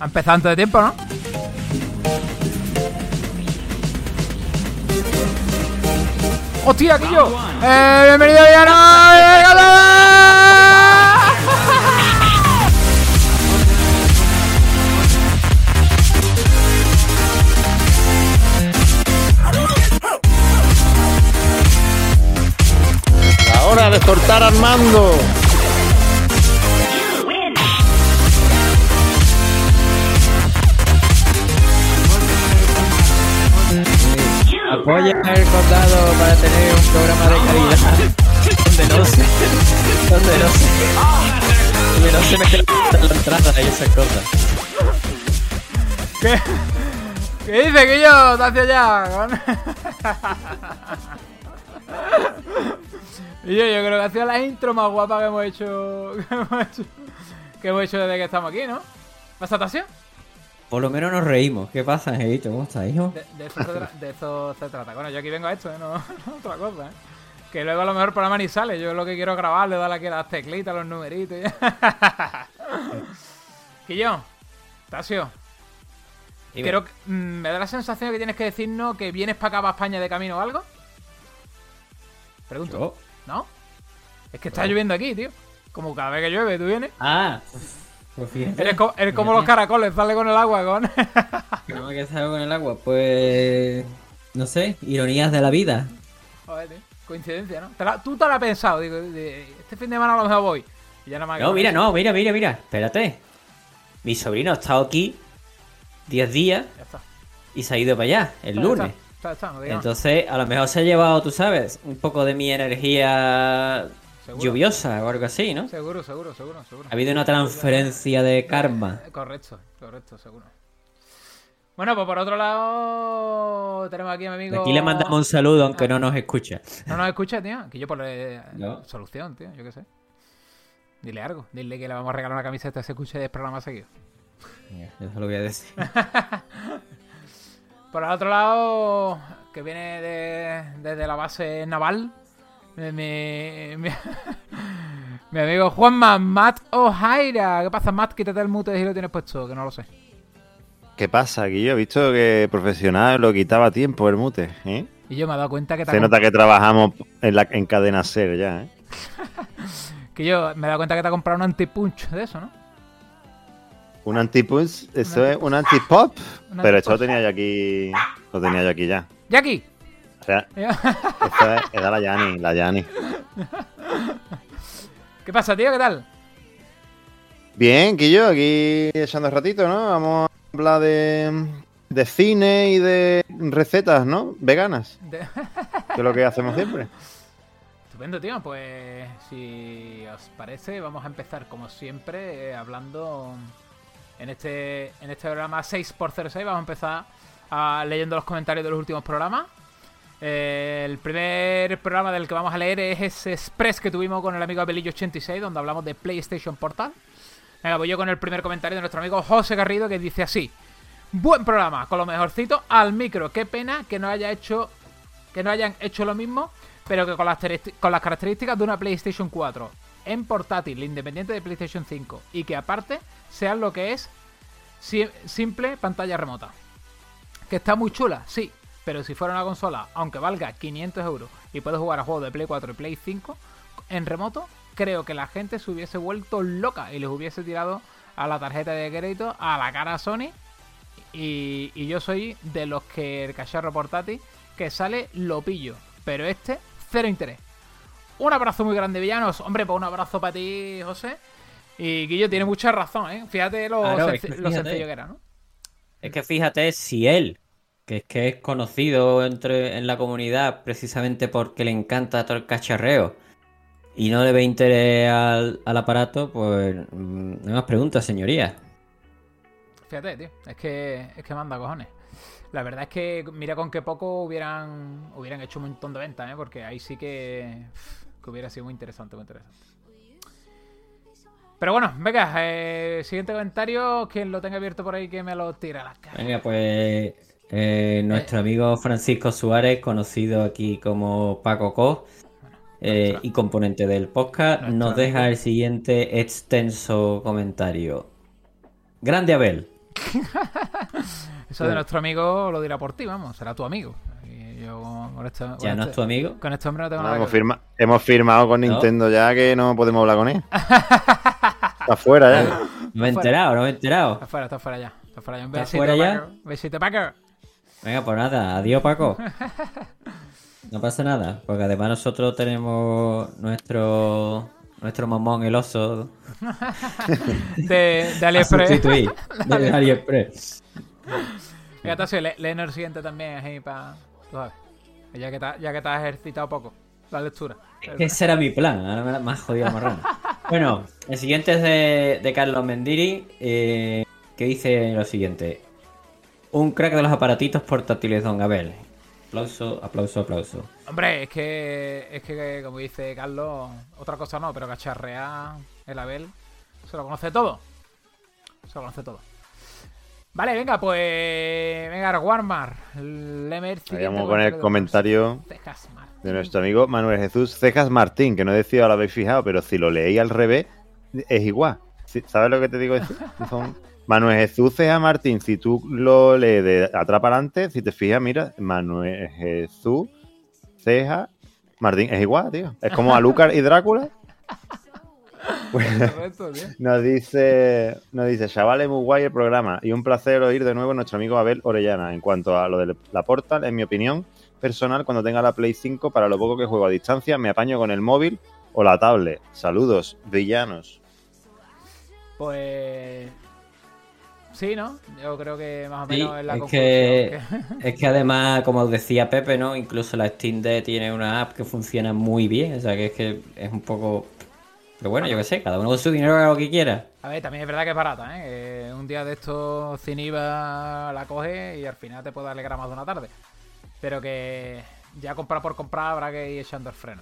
Ha empezado antes de tiempo, ¿no? ¡Hostia! ¡Eh, ¡Bienvenido, Villano! Cortar Armando. Apoya el condado para tener un programa de calidad. Donde no se. Donde no se. Donde no se me la entrada y esas cosas. ¿Qué? ¿Qué dice, Quillo? ¿Te hacia allá? Y yo, yo creo que ha sido la intro más guapa que hemos hecho. Que hemos hecho, que hemos hecho desde que estamos aquí, ¿no? ¿Pasa Tasio? Por lo menos nos reímos. ¿Qué pasa, Angelito? ¿Cómo estás, hijo? De, de eso se tra- de eso se trata. Bueno, yo aquí vengo a esto, ¿eh? no, no otra cosa, ¿eh? Que luego a lo mejor el programa ni sale. Yo lo que quiero grabar, le darle aquí las teclitas, los numeritos. y yo, Tasio, creo que mm, me da la sensación que tienes que decirnos que vienes para acá, para España de camino o algo. Pregunto. Yo. ¿No? Es que está lloviendo aquí, tío. Como cada vez que llueve, tú vienes. Ah. Pues fíjate. Eres, co- eres como los caracoles, sale con el agua, con. ¿Cómo que salgo con el agua? Pues. No sé, ironías de la vida. Joder, tío. Coincidencia, ¿no? Te la- tú te la has pensado, digo, este fin de semana a lo mejor voy. Y ya nada más que- No, mira, no, mira, mira, mira. Espérate. Mi sobrino ha estado aquí 10 días Ya está. y se ha ido para allá el lunes. está, Entonces, a lo mejor se ha llevado, tú sabes, un poco de mi energía Seguro. lluviosa o algo así, ¿no? Seguro, seguro, seguro, seguro. Ha habido una transferencia de karma. Eh, Correcto, correcto, seguro. Bueno, pues por otro lado, tenemos aquí a mi amigo. Aquí le mandamos un saludo, aunque no nos escucha. No nos escucha, tío. Que yo por No. solución, tío, yo qué sé. Dile algo, dile que le vamos a regalar una camiseta se escuche de programa seguido. Eso lo voy a decir. Por el otro lado, que viene de- desde la base naval, mi, mi, mi- mi amigo Juanma, Matt O'Haira. ¿Qué pasa, Matt? Quítate el mute si lo tienes puesto, que no lo sé. ¿Qué pasa? Yo he visto que profesional lo quitaba tiempo el mute. ¿eh? Y yo me he dado cuenta que te Se nota que trabajamos en, la, en cadena ser ya. ¿eh? Que yo me he dado cuenta que te ha comprado un anti-punch de eso, ¿no? Un anti-punch, eso es un anti-pop. Un Pero esto lo tenía yo aquí. Lo tenía yo aquí ya. ¡Jackie! O sea, esto es, era la Yani, la Yani. ¿Qué pasa, tío? ¿Qué tal? Bien, Quillo, aquí echando ratito, ¿no? Vamos a hablar de, de cine y de recetas, ¿no? Veganas, De- que es lo que hacemos siempre. Estupendo, tío. Pues si os parece, vamos a empezar como siempre eh, hablando en este en este programa 6x06. Vamos a empezar ah, leyendo los comentarios de los últimos programas. Eh, el primer programa del que vamos a leer es ese express que tuvimos con el amigo Abelillo86, donde hablamos de PlayStation Portal. Venga, voy yo con el primer comentario de nuestro amigo José Garrido, que dice así. Buen programa, con lo mejorcito al micro. Qué pena que no haya hecho que no hayan hecho lo mismo, pero que con las, con las características de una PlayStation 4 en portátil, independiente de PlayStation 5, y que aparte sean lo que es si- simple pantalla remota. Que está muy chula, sí, pero si fuera una consola, aunque valga 500 euros y puedes jugar a juegos de Play 4 y Play 5 en remoto, creo que la gente se hubiese vuelto loca y les hubiese tirado a la tarjeta de crédito a la cara Sony. Y, y yo soy de los que el cacharro portátil que sale lo pillo, pero este cero interés. Un abrazo muy grande, villanos. Hombre, pues un abrazo para ti, José. Y Guillo tiene mucha razón, ¿eh? Fíjate lo, Claro, senc- es que lo fíjate. sencillo que era, ¿no? Es que fíjate si él, que es que es conocido entre, en la comunidad precisamente porque le encanta todo el cacharreo y no le ve interés al, al aparato, pues mm, no más preguntas, señoría. Fíjate, tío. Es que, es que manda cojones. La verdad es que mira con qué poco hubieran, hubieran hecho un montón de ventas, ¿eh? Porque ahí sí que, que hubiera sido muy interesante, muy interesante. Pero bueno, venga, eh, siguiente comentario. Quien lo tenga abierto por ahí, que me lo tira a la cara. Venga, pues eh, nuestro amigo Francisco Suárez, conocido aquí como Paco Co, eh, y componente del podcast, nos deja el siguiente extenso comentario. Grande Abel. Eso de nuestro amigo lo dirá por ti, vamos, será tu amigo. Yo con este, Ya no este- es tu amigo. Con este hombre no tengo No, nada hemos, que ver. firma- hemos firmado con No. Nintendo ya que no podemos hablar con él. Está fuera ya. No me he enterado, no me he enterado. Está fuera, está fuera ya. Está fuera ya. Un ¿Está besito, fuera ya? Paco. Besito, Paco. Venga, pues nada, adiós Paco. No pasa nada, porque además nosotros tenemos nuestro nuestro mamón el oso De, de AliExpress. de AliExpress. Venga, Tasio, le- léenos el siguiente también ahí para. Tú sabes. Ya que, te, ya que te has ejercitado poco la lectura. Ese era mi plan, ahora me has jodido marrano. Bueno, el siguiente es de, de Carlos Mendiri, eh, que dice lo siguiente. Un crack de los aparatitos portátiles, don Abel. Aplauso, aplauso, aplauso. Hombre, es que, es que, como dice Carlos, otra cosa no, pero cacharrear el Abel se lo conoce todo. Se lo conoce todo. Vale, venga, pues. Venga, Warmar. Vamos con el comentario de nuestro amigo Manuel Jesús Cejas Martín, que no decía, lo habéis fijado, pero si lo leí al revés, es igual. ¿Sabes lo que te digo? Son- Manuel Jesús Cejas Martín, si tú lo lees de atrás para adelante, si te fijas, mira, Manuel Jesús Cejas Martín, es igual, tío. Es como Alucard y Drácula. Tío. Nos dice, nos dice, chavales, muy guay el programa y un placer oír de nuevo a nuestro amigo Abel Orellana. En cuanto a lo de la Portal, en mi opinión personal, cuando tenga la Play 5, para lo poco que juego a distancia, me apaño con el móvil o la tablet. Saludos, villanos. Pues. Sí, ¿no? Yo creo que más o Sí, menos es la es conclusión. que- que- Es que además, como decía Pepe, ¿no? Incluso la Steam Deck tiene una app que funciona muy bien. O sea, que es que es un poco... Pero bueno, yo qué sé, cada uno con su dinero haga lo que quiera. A ver, también es verdad que es barata, ¿eh? Que un día de estos Ciniva la coge y al final te puede alegrar más de una tarde. Pero que ya comprar por comprar habrá que ir echando el freno.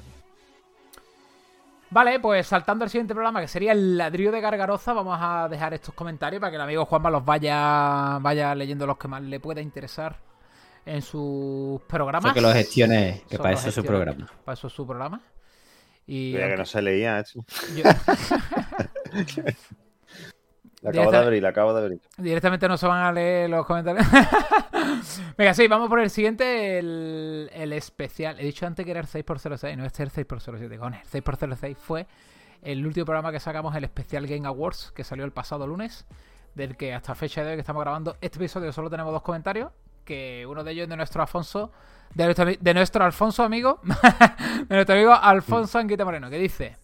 Vale, pues saltando al siguiente programa, que sería el ladrillo de Gargaroza, vamos a dejar estos comentarios para que el amigo Juanma los vaya, vaya leyendo los que más le pueda interesar en sus programas. Eso que lo gestione, que para eso es su programa. Para eso es su programa. Y que no se leía, yo- La acabo de abrir, la acabo de abrir. Directamente no se van a leer los comentarios. Venga, sí, vamos por el siguiente, el, el especial. He dicho antes que era el 6x06, no este es el 6x07. Con el 6x06 fue el último programa que sacamos, el especial Game Awards, que salió el pasado lunes, del que hasta fecha de hoy que estamos grabando este episodio solo tenemos dos comentarios, que uno de ellos es de nuestro Alfonso, de nuestro, ami- de nuestro Alfonso amigo, de nuestro amigo Alfonso Anguita Moreno, que dice...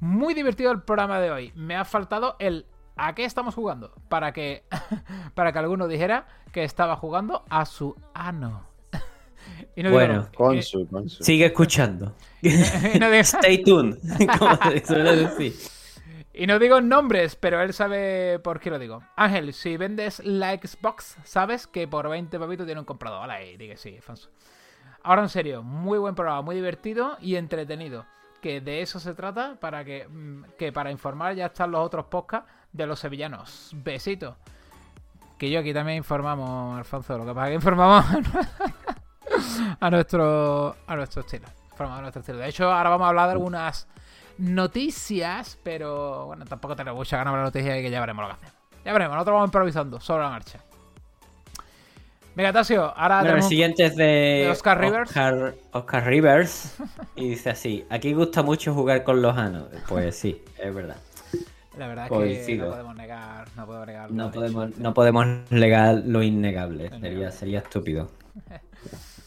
Muy divertido el programa de hoy. Me ha faltado el ¿a qué estamos jugando? Para que para que alguno dijera que estaba jugando a su ano. y no digo Bueno, Con y- su, con su. Sigue escuchando. y no digo- Stay tuned, como suele decir. Y no digo nombres, pero él sabe por qué lo digo. Ángel, si vendes la Xbox, sabes que por 20 papitos tiene un comprador. Ahí, diga sí, Alfonso. Ahora en serio, muy buen programa, muy divertido y entretenido. Que de eso se trata, para que, mm, que para informar ya están los otros podcasts de los sevillanos. Besitos. Que yo aquí también informamos, Alfonso, lo que pasa es que informamos a nuestro, a nuestro estilo. Informamos a nuestro estilo. De hecho, ahora vamos a hablar de algunas noticias, pero bueno, tampoco tenemos mucha ganas de noticias y que ya veremos lo que hacemos. Ya veremos, nosotros vamos improvisando sobre la marcha. Venga, Tasio, ahora Bueno, el siguiente es de, de Oscar Rivers. Oscar, Oscar Rivers. Y dice así: Aquí gusta mucho jugar con los anos. Pues sí, es verdad. La verdad es que Coincido. no podemos negar, no podemos negar. No podemos, hecho. no podemos negar lo innegable. Innegable. Sería, sería estúpido.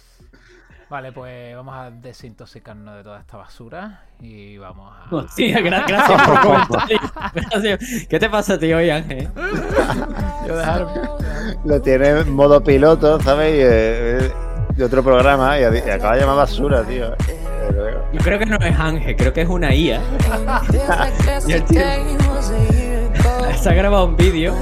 Vale, pues vamos a desintoxicarnos de toda esta basura y vamos a. Hostia, gra- gracias por. ¿Qué te pasa, tío, hoy, Ángel? Yo dejarme. Lo tiene en modo piloto, ¿sabes? Y, eh, de otro programa y, y acaba de llamar basura, tío. Yo creo que no es Ángel, creo que es una IA. Y el tío se ha grabado un vídeo.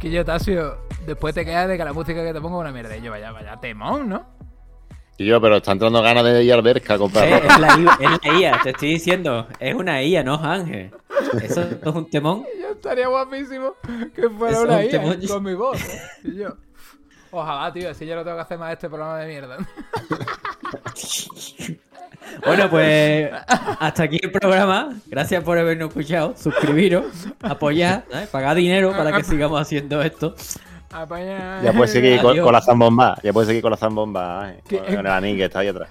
Que yo, Tasio, después te quedas de que la música que te pongo es una mierda. Y yo, vaya, vaya, temón, ¿no? Y yo, pero está entrando ganas de ir al Berca a Eh, comprarlo. es, la, I- es la IA, te estoy diciendo. Es una IA, no es Ángel. Eso es un temón. Y yo estaría guapísimo que fuera Eso una un IA temón. con mi voz. ¿no? Y yo, ojalá, tío, si yo no tengo que hacer más este programa de mierda. Bueno, pues hasta aquí el programa. Gracias por habernos escuchado. Suscribiros, apoyar, ¿sabes? pagar dinero para que sigamos haciendo esto. Ya puedes seguir con, la zambomba. Ya puedes seguir con la zambomba. eh. Con el anís que está ahí atrás.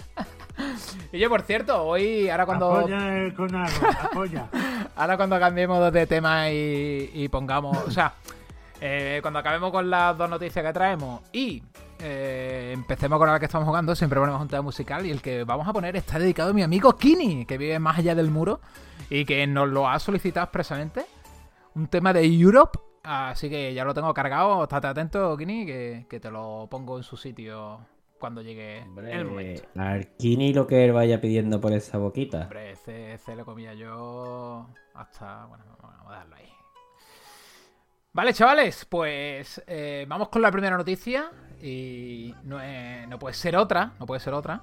Y yo, por cierto, hoy, ahora cuando, Apoya el conarro, apoya. ahora cuando cambiemos de tema y, y pongamos, o sea, eh, cuando acabemos con las dos noticias que traemos y eh, empecemos con la que estamos jugando, siempre ponemos un tema musical y el que vamos a poner está dedicado a mi amigo Kini, que vive más allá del muro y que nos lo ha solicitado expresamente. Un tema de Europe, así que ya lo tengo cargado, estate atento, Kini, que, que te lo pongo en su sitio cuando llegue el momento. Arquini lo que él vaya pidiendo por esa boquita. Hombre, ese, ese lo comía yo hasta... Bueno, vamos a darlo ahí. Vale, chavales, pues eh, vamos con la primera noticia y no, es- no puede ser otra, no puede ser otra,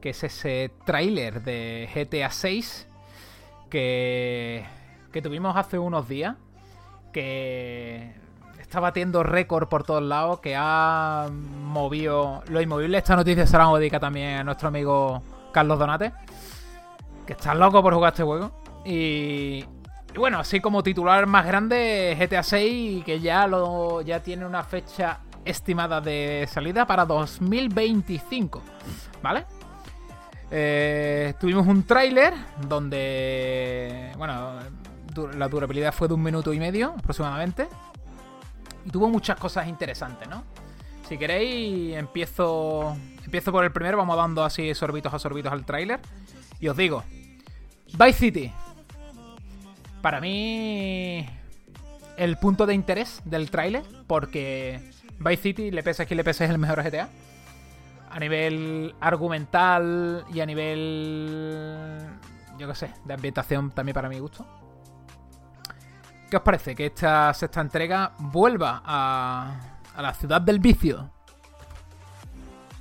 que es ese tráiler de GTA 6 que, que tuvimos hace unos días, que está batiendo récord por todos lados, que ha movido lo inmovible. Esta noticia se la vamos a dedicar también a nuestro amigo Carlos Donate, que está loco por jugar este juego. Y, y bueno, así como titular más grande, GTA 6, que ya, lo, ya tiene una fecha estimada de salida para 2025, ¿vale? Eh, tuvimos un tráiler donde, bueno, la durabilidad fue de un minuto y medio aproximadamente. Y tuvo muchas cosas interesantes, ¿no? Si queréis, empiezo, empiezo por el primero, vamos dando así sorbitos a sorbitos al tráiler. Y os digo, Vice City. Para mí, el punto de interés del tráiler, porque Vice City, le pese a quien le pese, es el mejor GTA. A nivel argumental y a nivel, yo qué sé, de ambientación también para mi gusto. ¿Qué os parece que esta sexta entrega vuelva a, a la ciudad del vicio?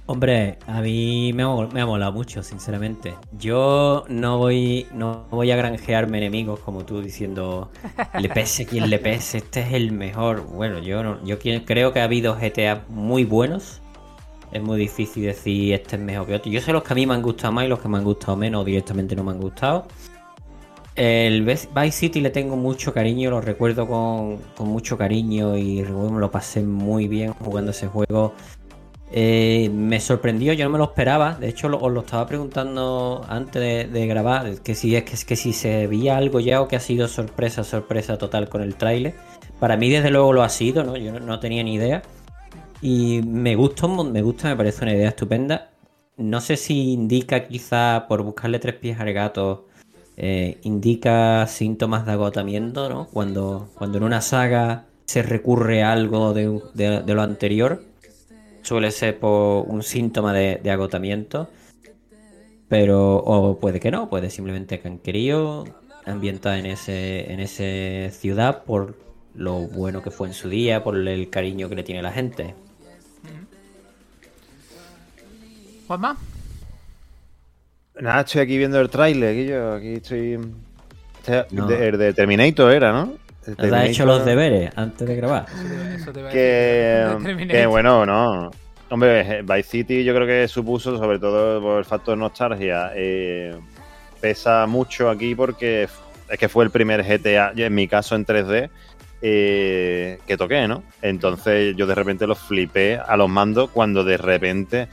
Hombre, a mí me ha, molado mucho, sinceramente. Yo no voy, no voy a granjearme enemigos como tú diciendo le pese quien le pese, este es el mejor. Bueno, yo no, yo creo que ha habido GTA muy buenos. Es muy difícil decir este es mejor que otro. Yo sé los que a mí me han gustado más y los que me han gustado menos directamente no me han gustado. El Vice City le tengo mucho cariño, lo recuerdo con, con mucho cariño y me lo pasé muy bien jugando ese juego. Eh, me sorprendió, yo no me lo esperaba. De hecho, lo- os lo estaba preguntando antes de, grabar, que si es que, que si se veía algo ya o que ha sido sorpresa, sorpresa total con el tráiler. Para mí, desde luego, lo ha sido, ¿no? Yo no, tenía ni idea. Y me gusta, me gusta, me parece una idea estupenda. No sé si indica quizá por buscarle tres pies al gato, eh, indica síntomas de agotamiento, ¿no? Cuando, cuando en una saga se recurre a algo de- de lo anterior, suele ser por un síntoma de, de agotamiento. Pero, o puede que no, puede simplemente que han querido ambientar en ese, en ese ciudad por lo bueno que fue en su día, por el cariño que le tiene la gente. Juanma, Nada, estoy aquí viendo el tráiler. Aquí yo, aquí estoy. Este- No. de- el de Terminator era, ¿no? El ¿Has hecho los deberes antes de grabar? eso te, eso te Que, bueno, no. Hombre, Vice City yo creo que supuso, sobre todo por el factor nostalgia, eh, pesa mucho aquí porque es que fue el primer GTA, en mi caso en 3D, eh, que toqué, ¿no? Entonces yo de repente lo flipé a los mandos cuando de repente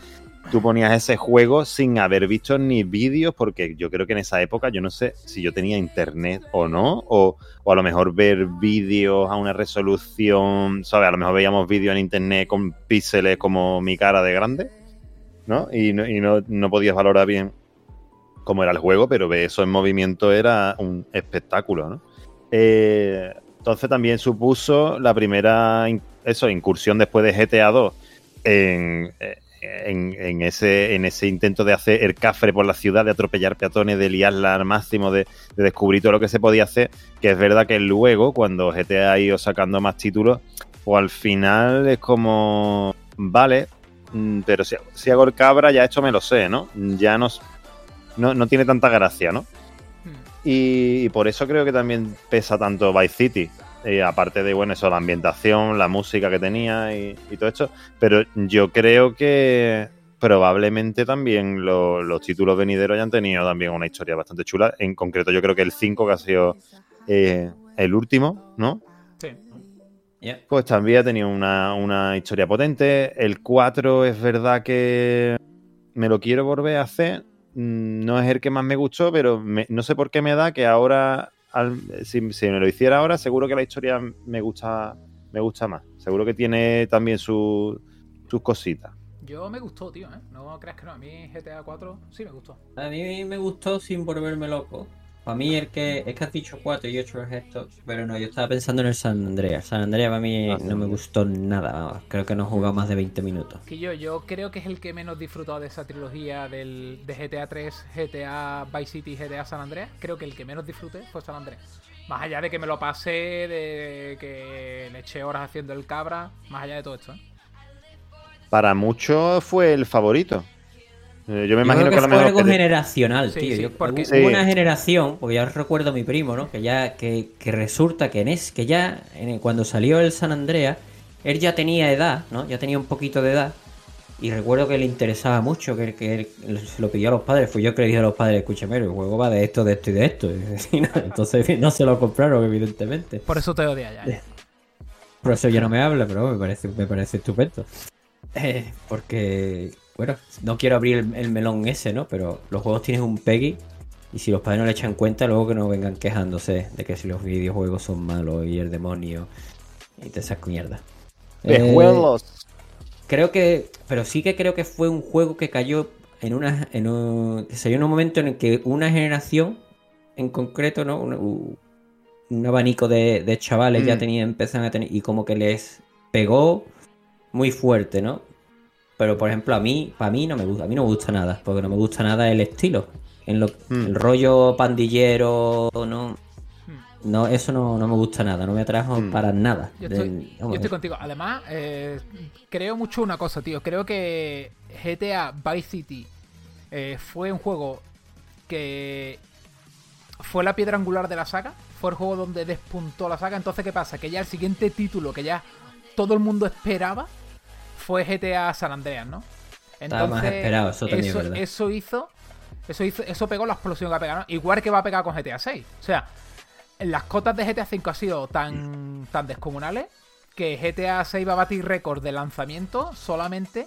tú ponías ese juego sin haber visto ni vídeos, porque yo creo que en esa época, yo no sé si yo tenía internet o no, o, o a lo mejor ver vídeos a una resolución, ¿sabes? A lo mejor veíamos vídeos en internet con píxeles como mi cara de grande, ¿no? Y no, y no, no podías valorar bien cómo era el juego, pero ver eso en movimiento era un espectáculo, ¿no? Eh, entonces también supuso la primera eso, incursión después de GTA 2 en, eh, en, en ese, en ese intento de hacer el cafre por la ciudad, de atropellar peatones, de liarla al máximo, de, de descubrir todo lo que se podía hacer, que es verdad que luego, cuando GTA ha ido sacando más títulos, o al final es como, vale, mm, pero si, si hago el cabra ya esto me lo sé, ¿no? Ya no, no, no tiene tanta gracia, ¿no? Hmm. Y, y por eso creo que también pesa tanto Vice City. Eh, aparte de, bueno, eso, la ambientación, la música que tenía y, y todo esto. Pero yo creo que probablemente también lo- los títulos venideros hayan tenido también una historia bastante chula. En concreto, yo creo que el 5, que ha sido eh, el último, ¿no? Sí. Pues también ha tenido una, una historia potente. El 4 es verdad que me lo quiero volver a hacer. Mm, No es el que más me gustó, pero me- no sé por qué me da que ahora, al- si, si me lo hiciera ahora, seguro que la historia me gusta, me gusta más. Seguro que tiene también su- sus cositas. Yo me gustó, tío, ¿eh? No creas que no. A mí GTA 4 sí me gustó. A mí me gustó sin volverme loco. Para mí el que es que has dicho 4 y 8 es esto, pero no, yo estaba pensando en el San Andreas. San Andreas para mí Ah, no me gustó nada, vamos. Creo que no he jugado más de 20 minutos. Que yo, yo creo que es el que menos disfrutado de esa trilogía del, de GTA 3, GTA Vice City y GTA San Andreas. Creo que el que menos disfruté fue San Andreas. Más allá de que me lo pasé, de que le eché horas haciendo el cabra, más allá de todo esto. ¿eh? Para muchos fue el favorito. Eh, Yo me Yo imagino creo que, que, a lo fue algo que- generacional, Sí, tío. sí, Yo- porque- hubo Sí. una generación, porque ya recuerdo a mi primo, ¿no? Que ya, que, que resulta que en es, que ya en- cuando salió el San Andreas, él ya tenía edad, ¿no? Ya tenía un poquito de edad. Y recuerdo que le interesaba mucho, que, que él se lo pidió a los padres. Fui yo que le dije a los padres, escúchame, el juego va de esto, de esto y de esto. Y no, entonces no se lo compraron, evidentemente. Por eso te odia ya. ¿eh? Por eso ya no me habla, pero me parece, me parece estupendo. Eh, porque, bueno, no quiero abrir el, el melón ese, ¿no? Pero los juegos tienen un PEGI y si los padres no le echan cuenta, luego que no vengan quejándose de que si los videojuegos son malos y el demonio y te esas mierdas. Eh, creo que, pero sí que creo que fue un juego que cayó en una, en un, que salió en un momento en el que una generación en concreto, ¿no? Un, abanico de, de chavales ya Mm. tenían, empezaron a tener, y como que les pegó muy fuerte, ¿no? Pero por ejemplo, a mí, para mí no me gusta, a mí no me gusta nada, porque no me gusta nada el estilo. En lo, Mm. el rollo pandillero, no, Hmm. no, eso no, no me gusta nada, no me atrajo Mm. para nada. Yo De- estoy contigo. Además, eh, creo mucho una cosa, tío. Creo que GTA Vice City eh, fue un juego que fue la piedra angular de la saga. Fue el juego donde despuntó la saga. Entonces, ¿qué pasa? Que ya el siguiente título que ya todo el mundo esperaba fue GTA San Andreas, ¿no? Estaba más esperado, eso también es verdad. eso hizo. Eso hizo, eso pegó la explosión que ha pegado, ¿no? Igual que va a pegar con GTA 6. O sea, las cotas de GTA 5 han sido tan, tan descomunales que GTA 6 va a batir récord de lanzamiento solamente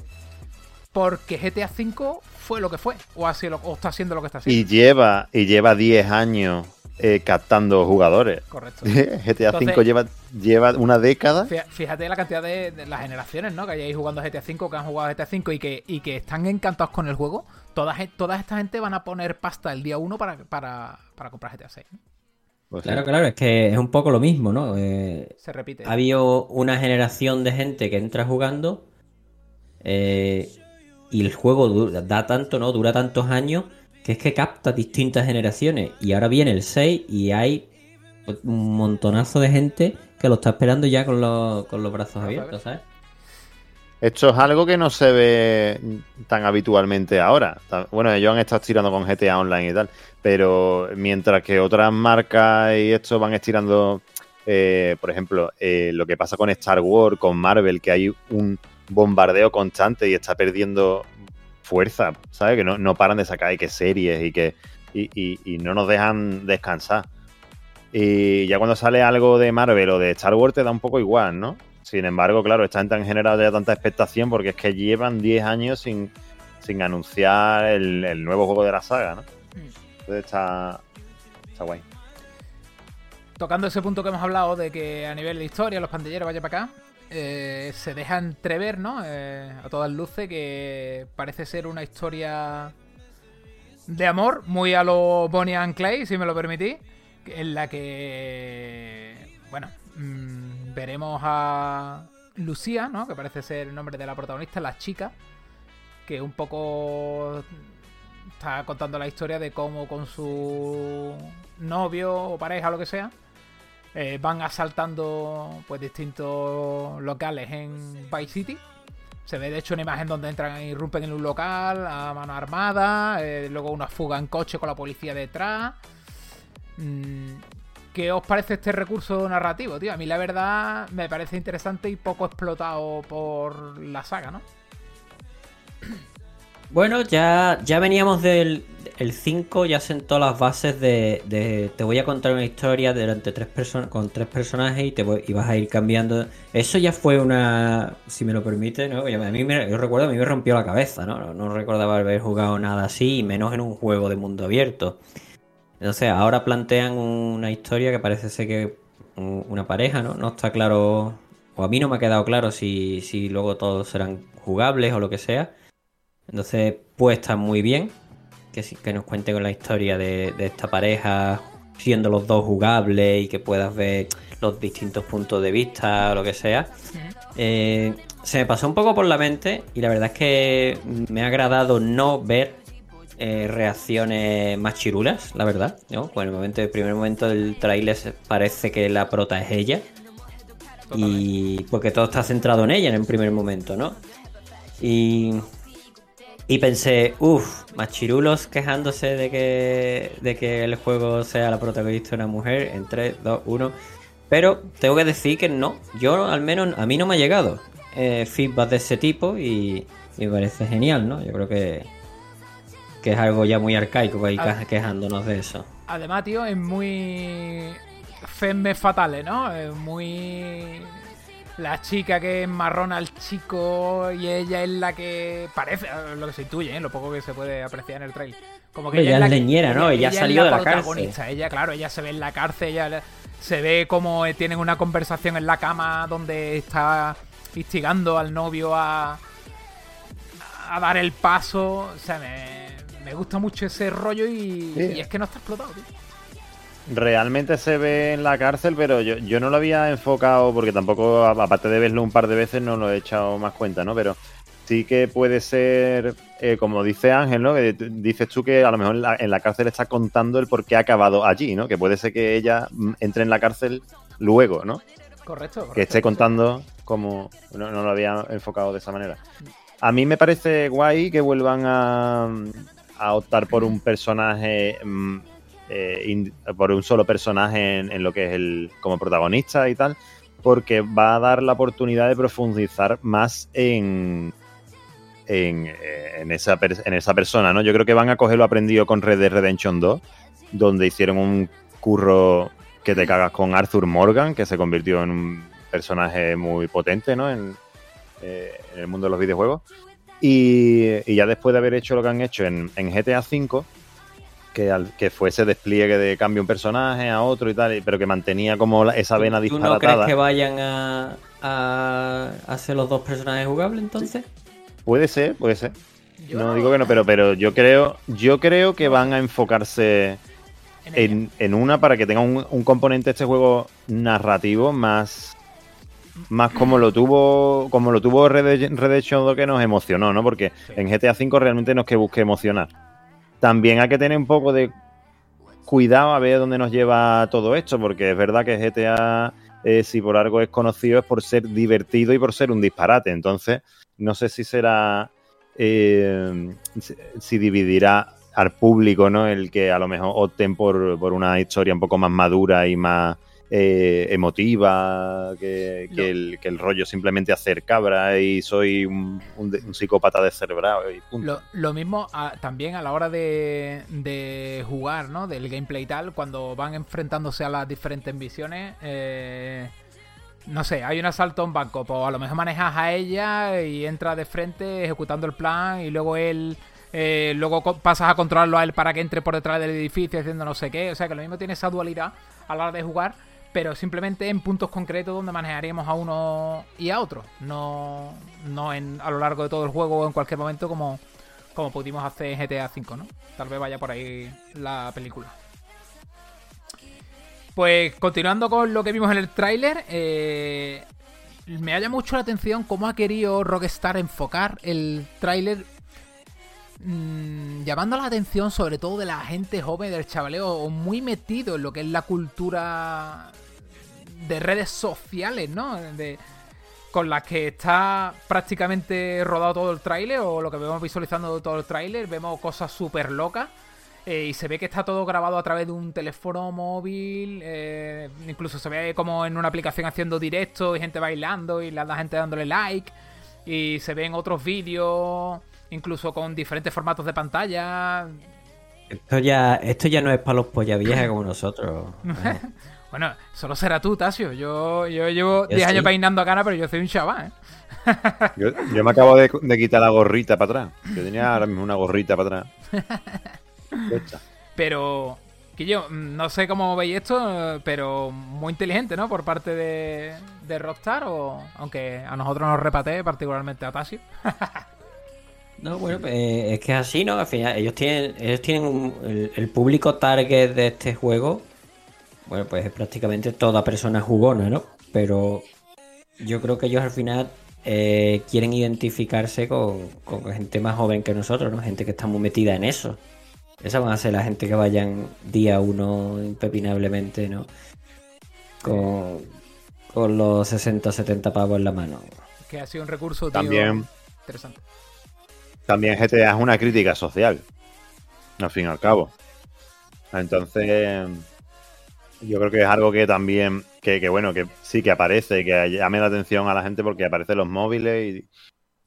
porque GTA 5 fue lo que fue. O, ha sido lo- o está haciendo lo que está haciendo. Y lleva, y lleva 10 años eh, captando jugadores. Correcto. GTA V lleva, lleva una década. Fí- Fíjate la cantidad de, de las generaciones, ¿no? Que hayáis jugando GTA 5, que han jugado GTA 5 y que, y que están encantados con el juego. Toda, gen- toda esta gente van a poner pasta el día 1 para, para, para comprar GTA 6. ¿no? Pues Claro, sí. claro, es que es un poco lo mismo, ¿no? Eh, Se repite. ha habido una generación de gente que entra jugando eh, y el juego da tanto, ¿no? Dura tantos años que es que capta distintas generaciones. Y ahora viene el 6 y hay un montonazo de gente que lo está esperando ya con los, con los brazos abiertos, ¿sabes? Esto es algo que no se ve tan habitualmente ahora. Bueno, ellos han estado estirando con GTA Online y tal, pero mientras que otras marcas y esto van estirando, eh, por ejemplo, eh, lo que pasa con Star Wars, con Marvel, que hay un bombardeo constante y está perdiendo fuerza, ¿sabes? Que no, no paran de sacar y que series y que y, y- no nos dejan descansar. Y ya cuando sale algo de Marvel o de Star Wars te da un poco igual, ¿no? Sin embargo, claro, esta gente han generado ya tanta expectación porque es que llevan 10 años sin, sin anunciar el, el nuevo juego de la saga, ¿no? Entonces está, está guay. Tocando ese punto que hemos hablado de que a nivel de historia los pandilleros vayan para acá, eh, se deja entrever, ¿no? Eh, a todas luces que parece ser una historia de amor, muy a lo Bonnie and Clay, si me lo permitís, en la que, bueno, mm, veremos a Lucía, ¿no? Que parece ser el nombre de la protagonista, la chica, que un poco está contando la historia de cómo con su novio o pareja lo que sea, eh, van asaltando pues distintos locales en Vice City. Se ve de hecho una imagen donde entran y irrumpen en un local a mano armada, eh, luego una fuga en coche con la policía detrás. Mm, ¿Qué os parece este recurso narrativo, tío? A mí la verdad me parece interesante y poco explotado por la saga, ¿no? Bueno, ya, ya veníamos del el 5, ya sentó las bases de, de- te voy a contar una historia tres personas con tres personajes y te voy- y vas a ir cambiando. Eso ya fue una, si me lo permite, ¿no? A mí me, yo recuerdo, a mí me rompió la cabeza, ¿no? No, recordaba haber jugado nada así, y menos en un juego de mundo abierto. Entonces, ahora plantean una historia que parece ser que un- una pareja, ¿no? No está claro, o a mí no me ha quedado claro si, si luego todos serán jugables o lo que sea. Entonces, pues está muy bien que, que nos cuente con la historia de, de esta pareja, siendo los dos jugables y que puedas ver los distintos puntos de vista o lo que sea. Eh, se me pasó un poco por la mente y la verdad es que me ha agradado no ver eh, reacciones más chirulas, la verdad. ¿no? En el momento, el primer momento del tráiler parece que la prota es ella. Y porque todo está centrado en ella en el primer momento, ¿no? Y, y pensé, uff, machirulos quejándose de que, de que el juego sea la protagonista una mujer en 3, 2, 1. Pero tengo que decir que no, yo al menos a mí no me ha llegado eh, feedback de ese tipo y, y me parece genial, ¿no? Yo creo que, que es algo ya muy arcaico para ir quejándonos de eso. Además, tío, es muy. Femme fatale, ¿no? Es muy. La chica que enmarrona al chico y ella es la que. Parece, eh, lo que se intuye, ¿eh? lo poco que se puede apreciar en el trailer. Como que ella la es que- leñera, ¿no? Ella ha es salido de la cárcel. protagonista. Ella, claro, ella se ve en la cárcel, ella se ve como eh, tienen una conversación en la cama donde está instigando al novio a. a dar el paso. O sea, me, me gusta mucho ese rollo y, Sí. y es que no está explotado, tío. Realmente se ve en la cárcel, pero yo, yo no lo había enfocado porque tampoco, aparte de verlo un par de veces, no lo he echado más cuenta, ¿no? Pero sí que puede ser, eh, como dice Ángel, ¿no? Que dices tú que a lo mejor en la, en la cárcel está contando el por qué ha acabado allí, ¿no? Que puede ser que ella mm, entre en la cárcel luego, ¿no? Correcto. correcto. que esté contando como no, no lo había enfocado de esa manera. A mí me parece guay que vuelvan a, a optar por un personaje, mm, eh, por un solo personaje en, lo que es el como protagonista y tal, porque va a dar la oportunidad de profundizar más en en, eh, en esa, en esa persona, ¿no? Yo creo que van a coger lo aprendido con Red Dead Redemption 2, donde hicieron un curro que te cagas con Arthur Morgan, que se convirtió en un personaje muy potente, ¿no? En, eh, el mundo de los videojuegos. Y, y ya después de haber hecho lo que han hecho en, en GTA V, que, al- que fue ese despliegue de cambio un personaje a otro y tal, pero que mantenía como la- esa vena ¿Tú no disparatada. crees que vayan a, a hacer los dos personajes jugables entonces? Puede ser, puede ser. Yo no digo que no, pero, pero yo creo, yo creo que van a enfocarse en en, en una para que tenga un, un componente este juego narrativo más más como lo tuvo como lo tuvo Red Dead Redemption 2 que nos emocionó, ¿no? Porque Sí. en GTA V realmente no es que busque emocionar. También hay que tener un poco de cuidado a ver dónde nos lleva todo esto, porque es verdad que GTA, eh, si por algo es conocido, es por ser divertido y por ser un disparate. Entonces, no sé si será. eh, si, dividirá al público, ¿no? El que a lo mejor opten por, por una historia un poco más madura y más eh, emotiva que, el, que el rollo simplemente hacer cabra y soy un, un de- un psicópata descerebrado y punto. Lo, lo mismo a- también a la hora de, de jugar, ¿no? Del gameplay y tal, cuando van enfrentándose a las diferentes misiones. eh, no sé, hay un asalto a un banco, pues a lo mejor manejas a ella y entra de frente ejecutando el plan y luego él... eh, luego pasas a controlarlo a él para que entre por detrás del edificio haciendo no sé qué. O sea que lo mismo tiene esa dualidad a la hora de jugar, pero simplemente en puntos concretos donde manejaríamos a uno y a otro. No, no en, a lo largo de todo el juego o en cualquier momento como, como pudimos hacer en GTA V, ¿no? Tal vez vaya por ahí la película. Pues continuando con lo que vimos en el tráiler, eh, me halla mucho la atención cómo ha querido Rockstar enfocar el tráiler mm, llamando la atención sobre todo de la gente joven, del chavaleo muy metido en lo que es la cultura de redes sociales, ¿no? De, con las que está prácticamente rodado todo el tráiler o lo que vemos visualizando todo el tráiler. Vemos cosas súper locas. eh, y se ve que está todo grabado a través de un teléfono móvil. eh, incluso se ve como en una aplicación haciendo directo y gente bailando y la, gente dándole like. Y se ven otros vídeos, incluso con diferentes formatos de pantalla. Esto ya, esto ya no es para los polla viejas como nosotros. Bueno, solo será tú, Tasio. Yo, yo llevo Yo 10 años peinando a cana, pero yo soy un chaval, ¿eh? Yo, yo me acabo de, de quitar la gorrita para atrás. Yo tenía ahora mismo una gorrita para atrás. Pero, que yo no sé cómo veis esto, pero muy inteligente, ¿no? Por parte de, de Rockstar, o aunque a nosotros nos repatee, particularmente a Tasio. No, bueno, pues, eh, es que es así, ¿no? Al final, ellos tienen, ellos tienen un- el, el público target de este juego. Bueno, pues es prácticamente toda persona jugona, ¿no? Pero yo creo que ellos al final eh, quieren identificarse con, con gente más joven que nosotros, ¿no? Gente que está muy metida en eso. Esa van a ser la gente que vayan día uno impepinablemente, ¿no? Con, con los 60 70 pavos en la mano. Que ha sido un recurso, tío, También, interesante. también GTA es una crítica social. Al fin y al cabo. Entonces, yo creo que es algo que también, que, que bueno, que sí que aparece, que llame la atención a la gente porque aparecen los móviles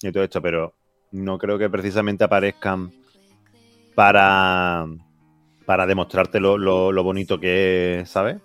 y, y todo esto, pero no creo que precisamente aparezcan para, para demostrarte lo, lo- lo bonito que es, ¿sabes?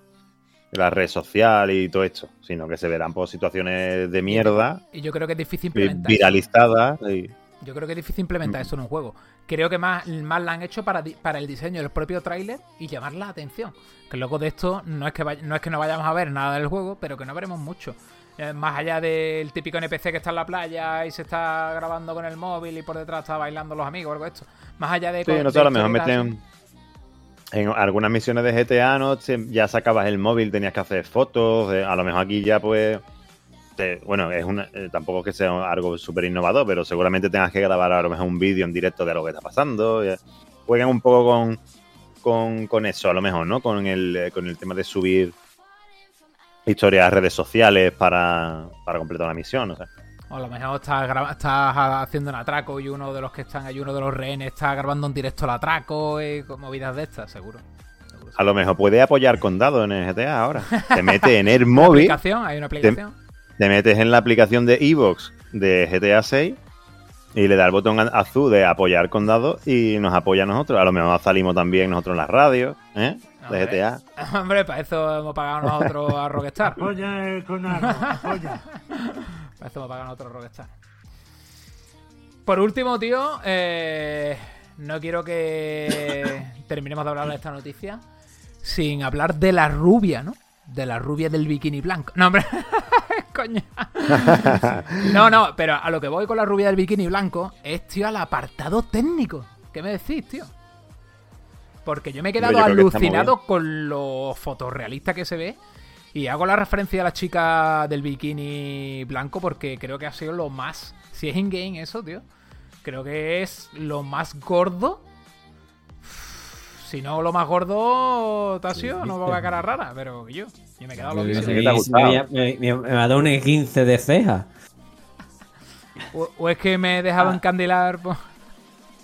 La red social y todo esto, sino que se verán por situaciones de mierda, Y yo creo que es difícil implementar. viralizadas. y- Yo creo que es difícil implementar eso en un juego. Creo que más, más la han hecho para, para el diseño del propio tráiler y llamar la atención. Que luego de esto no es que no es que no vayamos a ver nada del juego, pero que no veremos mucho. Eh, más allá del típico NPC que está en la playa y se está grabando con el móvil y por detrás está bailando los amigos o algo de esto. Más allá de... Sí, no sé, a lo mejor meten en algunas misiones de GTA, ¿no? Ya sacabas el móvil, tenías que hacer fotos. eh, a lo mejor aquí ya, pues. Te- bueno, es una, eh, tampoco es que sea algo súper innovador, pero seguramente tengas que grabar a lo mejor un vídeo en directo de lo que está pasando. eh, Juegan un poco con, con, con eso, a lo mejor, ¿no? Con el, eh, con el tema de subir historias a redes sociales para, para completar la misión, o sea. O a lo mejor estás, estás haciendo un atraco y uno de los que están ahí, uno de los rehenes, está grabando en directo el atraco y con movidas de estas, seguro. Seguro, A lo mejor puede apoyar condado en el GTA ahora. Te mete en el móvil. aplicación, hay una aplicación. Te metes en la aplicación de Evox de GTA 6 y le da el botón azul de apoyar condado y nos apoya a nosotros. A lo mejor salimos también nosotros en las radios ¿eh? de Hombre. GTA. Hombre, para eso hemos pagado nosotros a Rockstar. Para Apoya el conarro, apoya. eso hemos pagado nosotros a Rockstar. Por último, tío, eh, no quiero que terminemos de hablar de esta noticia sin hablar de la rubia, ¿no? De la rubia del bikini blanco. No, hombre, coño. No, no, pero a lo que voy con la rubia del bikini blanco es, tío, al apartado técnico. ¿Qué me decís, tío? Porque yo me he quedado creo que alucinado con lo fotorrealista que se ve. Y hago la referencia a la chica del bikini blanco porque creo que ha sido lo más. Si es in-game eso, tío. Creo que es lo más gordo. Si no lo más gordo, Tasio, no va a cara rara, pero yo. Yo me he quedado ha gustado. me- me- me- me va a dar un 15 de ceja. O, o es que me he dejado Ah. encandilar. por-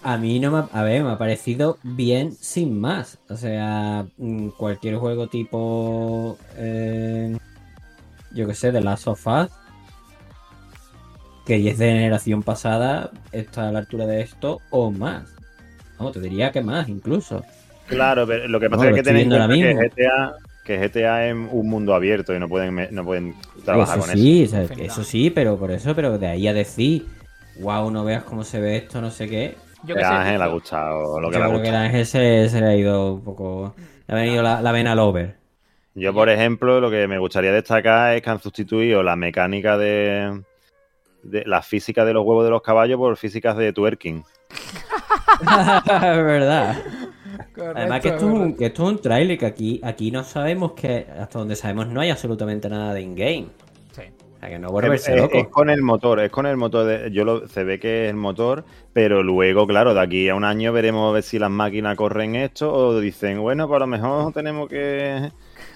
A mí no me ha, a ver, me ha parecido bien sin más. O sea, mm, cualquier juego tipo, eh, yo que sé, de Last of Us, que ya es de generación pasada, está a la altura de esto o más. No, te diría que más incluso. Claro, pero lo que pasa No, es que tenéis que mismo. GTA, que GTA es un mundo abierto y no pueden, no pueden trabajar eso con sí, o sea, eso sí, pero por eso, pero de ahí a decir, wow, no veas cómo se ve esto, no sé qué. Yo eso. que sé. Ángel le ha gustado lo que Yo le ha creo que el. Ángel se, se le ha ido un poco. Le ha venido la, la vena al over. Yo, por ejemplo, lo que me gustaría destacar es que han sustituido la mecánica de, de la física de los huevos de los caballos por físicas de twerking. es verdad. Correcto, Además que esto, es un, que esto es un trailer que aquí, aquí no sabemos que, hasta donde sabemos, no hay absolutamente nada de in-game. Sí. O sea que no Es, volverse es- loco. es con el motor, es con el motor. De, yo lo, se ve que es el motor, pero luego, claro, de aquí a un año veremos a ver si las máquinas corren esto o dicen, bueno, pues a lo mejor tenemos que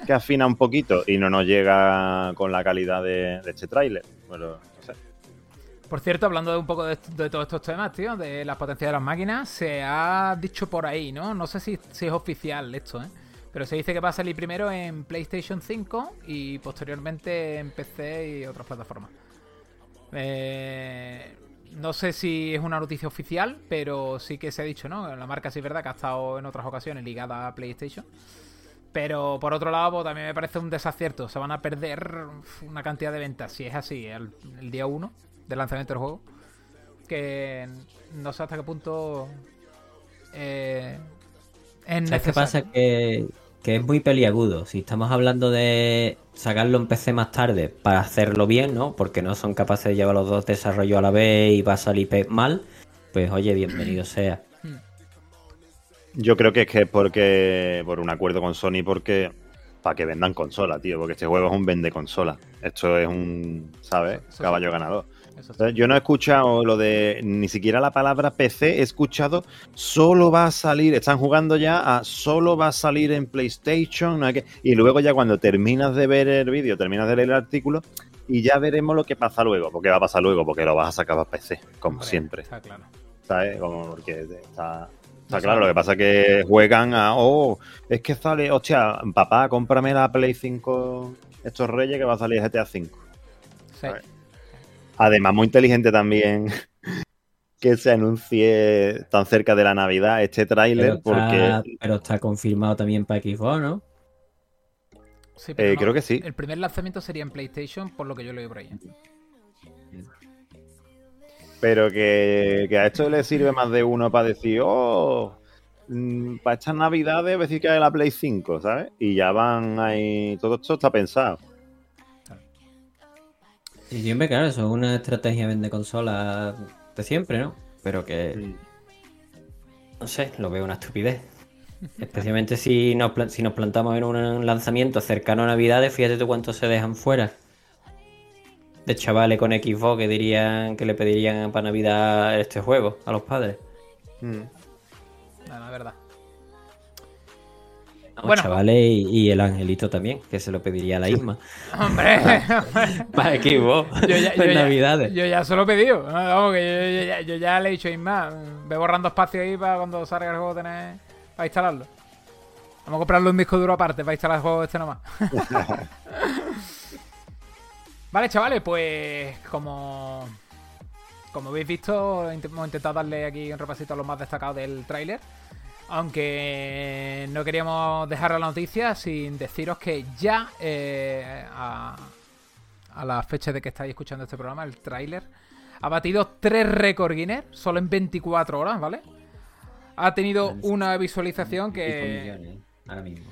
que afina un poquito y no nos llega con la calidad de, de este tráiler. Bueno. Por cierto, hablando de un poco de, todos estos temas, tío, de las potencias de las máquinas, se ha dicho por ahí, ¿no? No sé si, es oficial esto, ¿eh? Pero se dice que va a salir primero en PlayStation 5 y posteriormente en PC y otras plataformas. Eh, no sé si es una noticia oficial, pero sí que se ha dicho, ¿no? La marca sí es verdad que ha estado en otras ocasiones ligada a PlayStation. Pero por otro lado, pues, también me parece un desacierto. Se van a perder una cantidad de ventas, si es así, el, el día 1 del lanzamiento del juego. Que no sé hasta qué punto eh, es ¿Sabes qué pasa? Que, que es muy peliagudo. Si estamos hablando de sacarlo en PC más tarde para hacerlo bien, ¿no? Porque no son capaces de llevar los dos desarrollos a la vez y va a salir mal, pues oye, bienvenido sea. Yo creo que es que es porque por un acuerdo con Sony porque para que vendan consola, tío, porque este juego es un vende consola. Esto es un, ¿sabes? Caballo ganador. Yo no he escuchado lo de ni siquiera la palabra PC, he escuchado solo va a salir, están jugando ya a solo va a salir en PlayStation, no hay que- y luego ya cuando terminas de ver el vídeo, terminas de leer el artículo y ya veremos lo que pasa luego, porque va a pasar luego, porque lo vas a sacar para PC, como Hombre, siempre. Está claro. ¿sabes? Como porque está, está claro, lo que pasa es que juegan a, oh, es que sale, hostia, papá, cómprame la Play 5 estos reyes que va a salir GTA 5. Sí. Además, muy inteligente también que se anuncie tan cerca de la Navidad este tráiler, porque pero está confirmado también para Xbox, ¿no? Sí, pero eh, no, creo que sí. El primer lanzamiento sería en PlayStation, por lo que yo leí por ahí. Pero que, que a esto le sirve más de uno para decir, oh, mm, para estas navidades decir que hay la Play 5, ¿sabes? Y ya van ahí, todo esto está pensado. Y siempre, claro, eso es una estrategia vende consolas de siempre, ¿no? Pero que, no sé, lo veo una estupidez. Especialmente si nos, si nos plantamos en un lanzamiento cercano a Navidades, fíjate tú cuántos se dejan fuera. De chavales con Xbox que dirían que le pedirían para Navidad este juego a los padres. Mm. No, la verdad. Bueno. chavales y, y el angelito también, que se lo pediría a la Isma. Hombre, para Xbox, yo ya, yo en ya- Navidades. yo ya se lo he pedido. ¿no? Vamos, que yo, ya, yo ya le he dicho a Isma, ve borrando espacio ahí para cuando salga el juego tener para instalarlo. Vamos a comprarlo un disco duro aparte para instalar el juego este nomás. vale, chavales, pues como como habéis visto, hemos intentado darle aquí un repasito a lo más destacado del tráiler. Aunque no queríamos dejar la noticia sin deciros que ya eh, a, a la fecha de que estáis escuchando este programa, el tráiler, ha batido tres récords Guinness solo en 24 horas, ¿vale? Ha tenido una visualización que... millones, ahora mismo.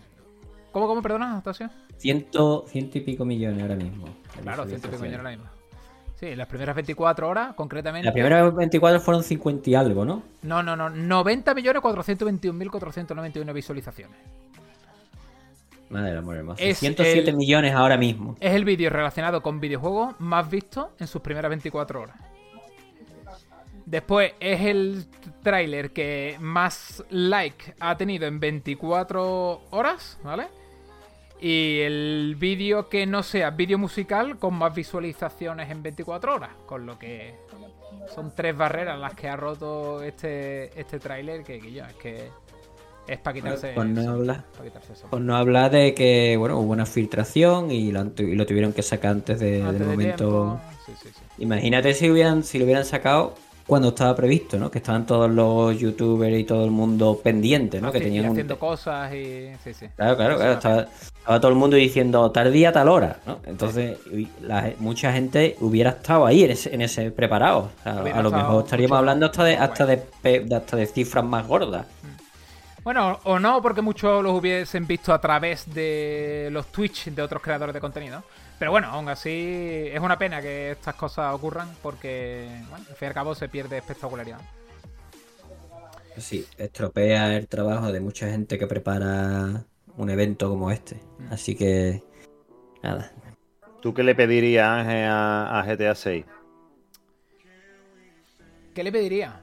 ¿Cómo, cómo, perdona, Anastasio? Ciento, ciento y pico millones ahora mismo. Claro, ciento y pico millones ahora mismo. Sí, las primeras 24 horas, concretamente... Las primeras 24 fueron 50 y algo, ¿no? No, no, no. 90 millones 421.491 visualizaciones. Madre amor hermoso. Es 107 el- millones ahora mismo. Es el vídeo relacionado con videojuegos más visto en sus primeras 24 horas. Después es el tráiler que más like ha tenido en 24 horas, ¿vale? Y el vídeo que no sea vídeo musical con más visualizaciones en 24 horas. Con lo que son tres barreras las que ha roto este, este tráiler que, que yo, es que es para quitarse, Por no eso. Por no hablar de que, bueno, hubo una filtración y lo, y tuvieron que sacar antes de- del de momento. tiempo. Sí, sí, sí. Imagínate si hubieran, si lo hubieran sacado cuando estaba previsto, ¿no? Que estaban todos los youtubers y todo el mundo pendiente, ¿no? Que Sí, y tenían un... haciendo cosas y. Sí, sí. Claro, claro, claro. Estaba, estaba todo el mundo diciendo tal día, tal hora, ¿no? Entonces, la- mucha gente hubiera estado ahí en ese, en ese preparado. O sea, Hubiera a lo mejor estaríamos mucho hablando hasta de, hasta de, hasta de cifras más gordas. Bueno, o no, porque muchos los hubiesen visto a través de los Twitch de otros creadores de contenido. Pero bueno, aún así es una pena que estas cosas ocurran porque, bueno, al fin y al cabo se pierde espectacularidad. Sí, estropea el trabajo de mucha gente que prepara un evento como este. Mm. Así que, nada. ¿Tú qué le pedirías Ángel, a, a GTA 6? ¿Qué le pediría?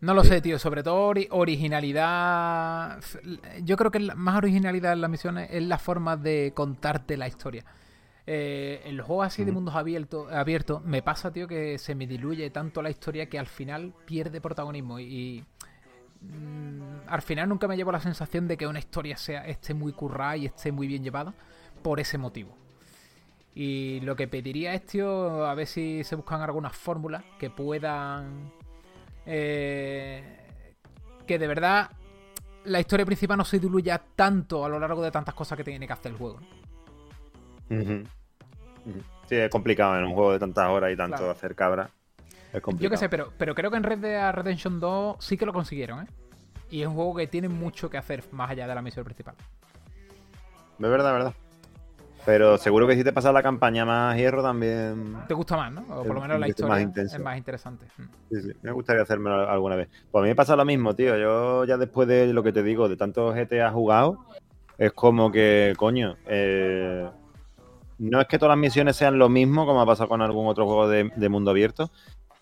No lo sé, tío. Sobre todo ori- originalidad. Yo creo que la- más originalidad en las misiones es la forma de contarte la historia. Eh, en los juegos así de mundos abiertos, abiertos, me pasa, tío, que se me diluye tanto la historia que al final pierde protagonismo. Y mm, al final nunca me llevo la sensación de que una historia sea esté muy currada y esté muy bien llevada por ese motivo. Y lo que pediría es, tío, a ver si se buscan algunas fórmulas que puedan. eh, que de verdad la historia principal no se diluya tanto a lo largo de tantas cosas que tiene que hacer el juego. ¿no? Sí, es complicado en un juego de tantas horas y tanto Claro. hacer cabra. Es complicado. Yo qué sé, pero, pero creo que en Red Dead Redemption 2 sí que lo consiguieron, ¿eh? Y es un juego que tiene mucho que hacer más allá de la misión principal. De verdad, verdad. Pero seguro que si te pasas la campaña más hierro también. ¿Te gusta más, no? O por lo Es menos la historia más intenso. es más interesante. Mm. Sí, sí, me gustaría hacérmelo alguna vez. Pues a mí me pasa lo mismo, tío. Yo ya después de lo que te digo, de tantos GTA jugado, es como que, coño, eh, no es que todas las misiones sean lo mismo, como ha pasado con algún otro juego de, de mundo abierto,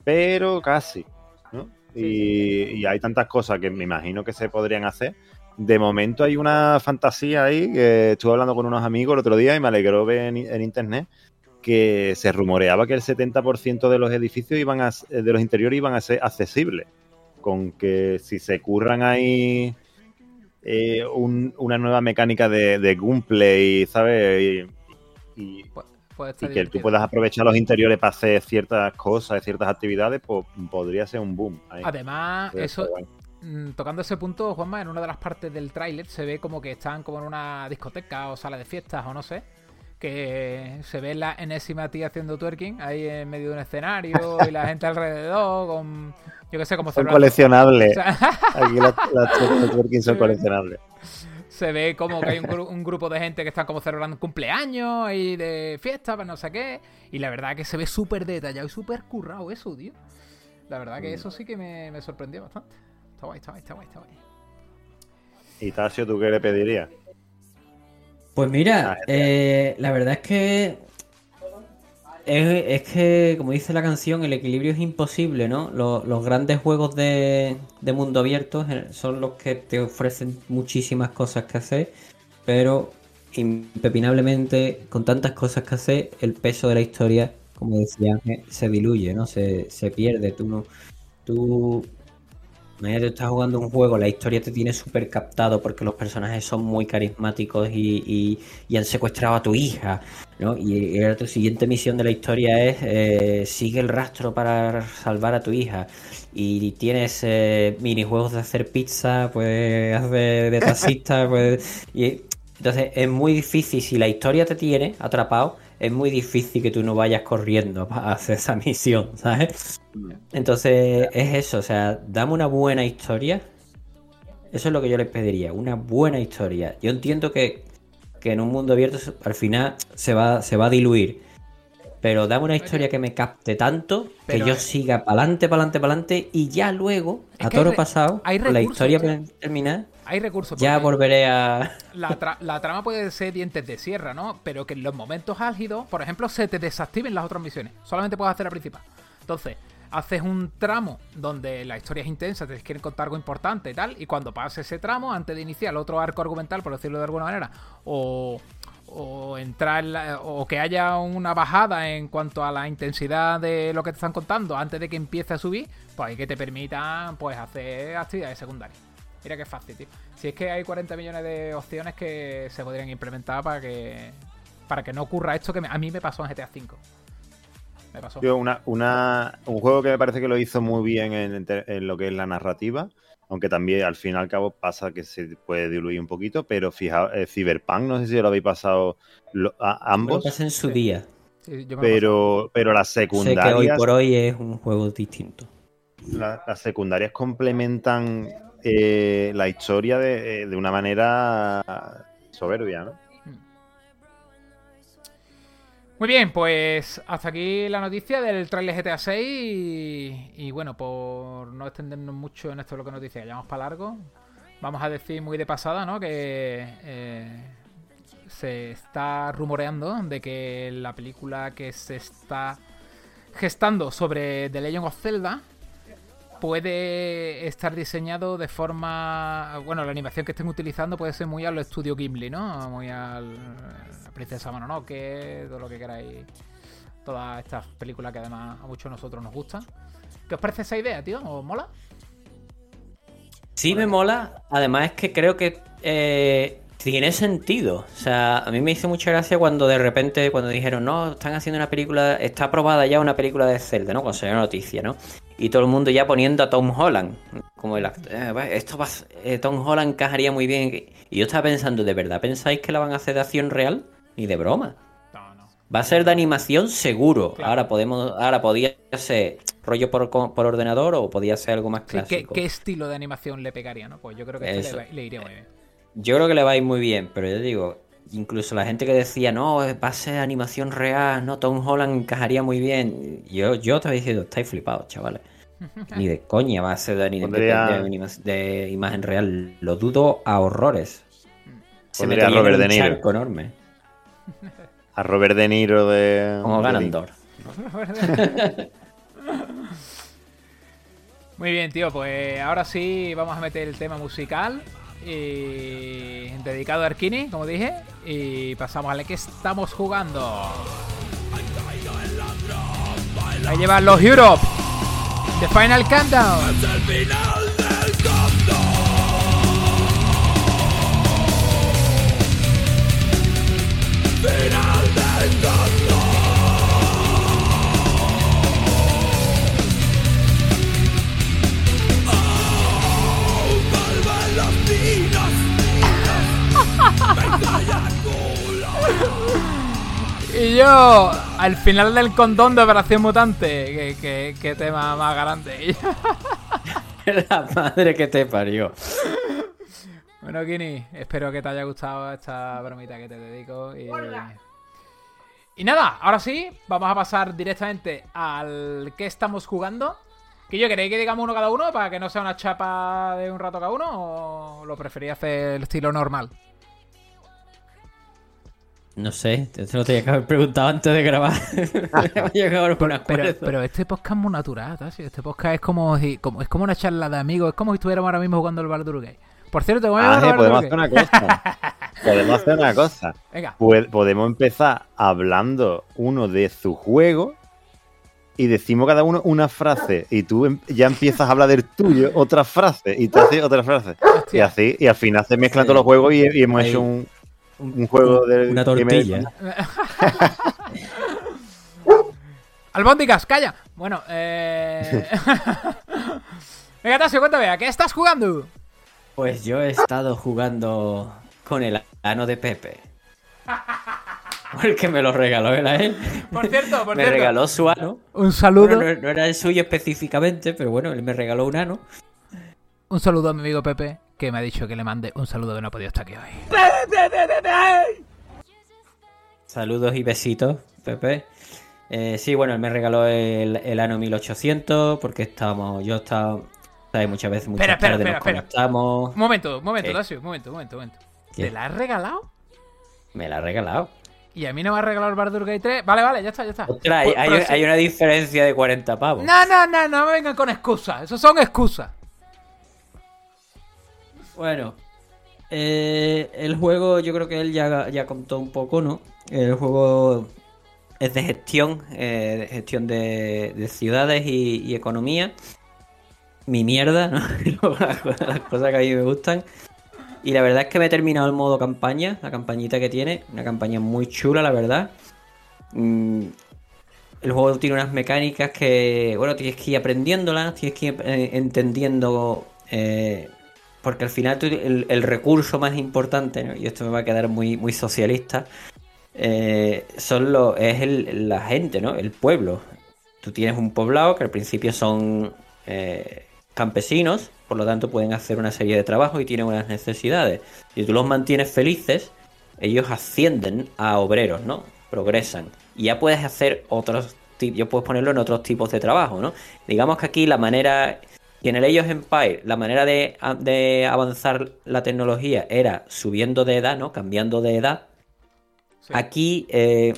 pero casi, ¿no? Y, y hay tantas cosas que me imagino que se podrían hacer. De momento hay una fantasía ahí que estuve hablando con unos amigos el otro día y me alegró ver en, en internet que se rumoreaba que el 70% de los edificios iban a, de los interiores iban a ser accesibles. Con que si se curran ahí eh, un- una nueva mecánica de, de gameplay, ¿sabes? Y, y- que tú puedas aprovechar los interiores para hacer ciertas cosas, ciertas actividades, pues podría ser un boom. ahí. Además, eso, estar guay. Mm, tocando ese punto, Juanma, en una de las partes del tráiler se ve como que están como en una discoteca o sala de fiestas o no sé. Que se ve la enésima tía haciendo twerking ahí en medio de un escenario y la gente alrededor con, yo qué sé, como Son coleccionables. O sea, Aquí las, las networking son coleccionables. Se ve como que hay un, gru- un grupo de gente que están como celebrando un cumpleaños y de fiesta, pues no sé qué. Y la verdad que se ve súper detallado y súper currado eso, tío. La verdad que Mm. eso sí que me, me sorprendió bastante. Está guay, está guay, está guay, está guay. Y Tasio, ¿tú qué le pedirías? Pues mira, eh, la verdad es que es, es que, como dice la canción, el equilibrio es imposible, ¿no? Los, los grandes juegos de, de mundo abierto son los que te ofrecen muchísimas cosas que hacer, pero impepinablemente, con tantas cosas que hacer, el peso de la historia, como decía se diluye, ¿no? Se, se pierde. Tú no, tú Imagínate, estás jugando un juego, la historia te tiene súper captado porque los personajes son muy carismáticos y, y- y han secuestrado a tu hija, ¿no? Y, y tu siguiente misión de la historia es eh, sigue el rastro para salvar a tu hija. Y tienes eh, minijuegos de hacer pizza, puedes hacer de taxista, puedes... Y, entonces es muy difícil, si la historia te tiene atrapado, es muy difícil que tú no vayas corriendo para hacer esa misión, ¿sabes? Entonces es eso, o sea, dame una buena historia. Eso es lo que yo les pediría, una buena historia. Yo entiendo que, que en un mundo abierto al final se va, se va a diluir. Pero dame una historia que me capte tanto que yo eh, siga para adelante, para adelante, para adelante y ya luego, Es a toro pasado, hay con la historia tío. Hay recursos. ya volveré a... La, tra- la trama puede ser dientes de sierra, ¿no? Pero que en los momentos álgidos, por ejemplo, se te desactiven las otras misiones. Solamente puedes hacer la principal. Entonces, haces un tramo donde la historia es intensa, te quieren contar algo importante y tal, y cuando pases ese tramo, antes de iniciar otro arco argumental, por decirlo de alguna manera, o, o entrar en la- o que haya una bajada en cuanto a la intensidad de lo que te están contando antes de que empiece a subir, pues que te permitan pues hacer actividades secundarias. Mira qué fácil, tío. Si es que hay 40 millones de opciones que se podrían implementar para que para que no ocurra esto que me- a mí me pasó en GTA V. Me pasó. Yo, una, una, un juego que me parece que lo hizo muy bien en, en lo que es la narrativa, aunque también al fin y al cabo pasa que se puede diluir un poquito, pero fijaos, eh, Cyberpunk, no sé si lo habéis pasado lo- a- Lo ambos, pasé en su Sí. día. Sí, lo pero, pero las Sé que hoy secundarias, por hoy es un juego distinto. la- las secundarias complementan eh, la historia de, de una manera soberbia, ¿no? Muy bien, pues hasta aquí la noticia del trailer GTA 6 y, bueno, por no extendernos mucho en esto de lo que nos dice, vayamos para largo, vamos a decir muy de pasada, ¿no? Que eh, se está rumoreando de que la película que se está gestando sobre The Legend of Zelda puede estar diseñado de forma. Bueno, la animación que estén utilizando puede ser muy al estudio Gimli, ¿no? Muy al. La Princesa Mononoke, todo lo que queráis. Todas estas películas que además a muchos de nosotros nos gustan. ¿Qué os parece esa idea, tío? ¿Os mola? Sí me mola, además es que creo que eh, tiene sentido. O sea, a mí me hizo mucha gracia cuando de repente, cuando dijeron, no, están haciendo una película, está aprobada ya una película de Zelda, ¿no? Cuando salió noticia, ¿no? Y todo el mundo ya poniendo a Tom Holland como el actor. eh, esto va, eh, Tom Holland encajaría muy bien. Y yo estaba pensando, ¿de verdad pensáis que la van a hacer de acción real? Ni de broma. No, no. Va a ser de animación seguro. Claro. Ahora podemos, ahora podía ser rollo por, por ordenador o podía ser algo más Sí, ¿qué, clásico. qué estilo de animación le pegaría, no? Pues yo creo que este le, va- le iría muy bien. Yo creo que le va a ir muy bien, pero yo digo, incluso la gente que decía, no, va a ser animación real, no, Tom Holland encajaría muy bien. Yo, yo estaba diciendo, estáis flipados, chavales. Ni de coña va a ser de, de- Pondría- de de imagen real. Lo dudo a horrores. Se Pondría a en Robert un De Niro. charco enorme. A Robert De Niro de. Como de Ganondorf. Muy bien, tío, pues ahora sí vamos a meter el tema musical. Y dedicado a Arkini, como dije. Y pasamos a la que estamos jugando. Ahí llevan los Europe. The Final Countdown. Y yo, al final del condón de Operación Mutante. Que tema más grande. La madre que te parió. Bueno, Kini, espero que te haya gustado esta bromita que te dedico. Y, y nada, ahora sí, vamos a pasar directamente al que estamos jugando. Que yo queréis que digamos uno cada uno para que no sea una chapa de un rato cada uno o lo preferís hacer el estilo normal. No sé, te lo tenía que haber preguntado antes de grabar. A Pero, este podcast es muy natural, Tasio. Este podcast es como, si- como, es como una charla de amigos. Es como si estuviéramos ahora mismo jugando el Baldur Gate. Por cierto, ¿cómo Ah, llamas sí, el podemos hacer una cosa. podemos hacer una cosa. Venga, podemos empezar hablando uno de su juego y decimos cada uno una frase y tú em- ya empiezas a hablar del tuyo otra frase y tú haces otra frase y así y al final se mezclan Sí. todos los juegos y, y hemos Ahí. hecho un, un juego de Una me- tortilla. Albóndigas, calla. Bueno, eh... Venga, Tasio, cuéntame, ¿a qué estás jugando? Pues yo he estado jugando con el ano de Pepe. Porque me lo regaló él a él. Por cierto, por me cierto. regaló su ano. Un saludo. Bueno, no, no era el suyo específicamente, pero bueno, él me regaló un ano. Un saludo a mi amigo Pepe, que me ha dicho que le mande un saludo que no ha podido estar aquí hoy. Saludos y besitos, Pepe. Eh, sí, bueno, él me regaló el, el ano 1800 porque estábamos, yo estaba, ¿sabes? Muchas veces, muchas Espera, espera, tardes espera, nos espera. conectamos. Un momento, un momento. Tasio, un momento, un momento, un momento. ¿Qué? ¿Te la has regalado? Me la ha regalado. Y a mí no me ha regalado el Baldur Gate 3. Vale, vale, ya está, ya está. Ostras, hay, hay una diferencia de 40 pavos. No, no, no, no me vengan con excusas. Eso son excusas. Bueno, eh, el juego yo creo que él ya, ya contó un poco, ¿no? El juego es de gestión, eh, gestión de, de ciudades y, economía. Mi mierda, ¿no? las cosas que a mí me gustan. Y la verdad es que me he terminado el modo campaña, la campañita que tiene. Una campaña muy chula, la verdad. Mm, el juego tiene unas mecánicas que, bueno, tienes que ir aprendiéndolas, tienes que ir eh, entendiendo... eh, porque al final el, recurso más importante, y esto me va a quedar muy, muy socialista, eh, son los, es la gente, ¿no? El pueblo. Tú tienes un poblado que al principio son eh, campesinos, por lo tanto pueden hacer una serie de trabajos y tienen unas necesidades. Si tú los mantienes felices, ellos ascienden a obreros, ¿no? Progresan. Y ya puedes hacer otros tipos, ya puedes ponerlo en otros tipos de trabajo, ¿no? Digamos que aquí la manera y en el Age of Empire, la manera de, de avanzar la tecnología era subiendo de edad, ¿no? Cambiando de edad. Sí. Aquí, eh,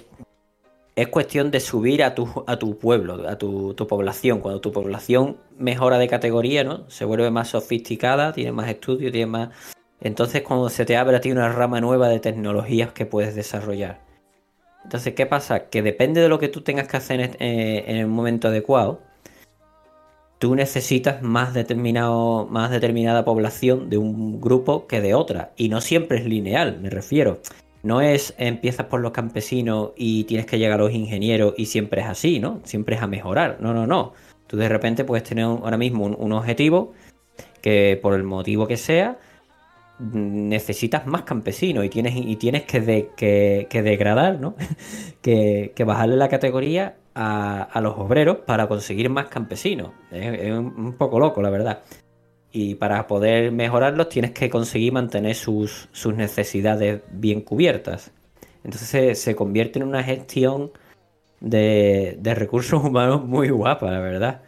es cuestión de subir a tu, a tu pueblo, a tu, tu población. Cuando tu población mejora de categoría, ¿no? Se vuelve más sofisticada, tiene más estudios, tiene más... Entonces cuando se te abre a ti una rama nueva de tecnologías que puedes desarrollar. Entonces, ¿qué pasa? Que depende de lo que tú tengas que hacer en, eh, en el momento adecuado, tú necesitas más, determinado, más determinada población de un grupo que de otra. Y no siempre es lineal, me refiero. No es empiezas por los campesinos y tienes que llegar a los ingenieros y siempre es así, ¿no? Siempre es a mejorar. No, no, no. Tú de repente puedes tener ahora mismo un, objetivo que por el motivo que sea necesitas más campesinos y tienes, y tienes que, de- que- que degradar, ¿no? que, que bajarle la categoría a, los obreros para conseguir más campesinos. Es, un, poco loco, la verdad. Y para poder mejorarlos tienes que conseguir mantener sus, sus necesidades bien cubiertas. Entonces se, se convierte en una gestión de, de recursos humanos muy guapa, la verdad.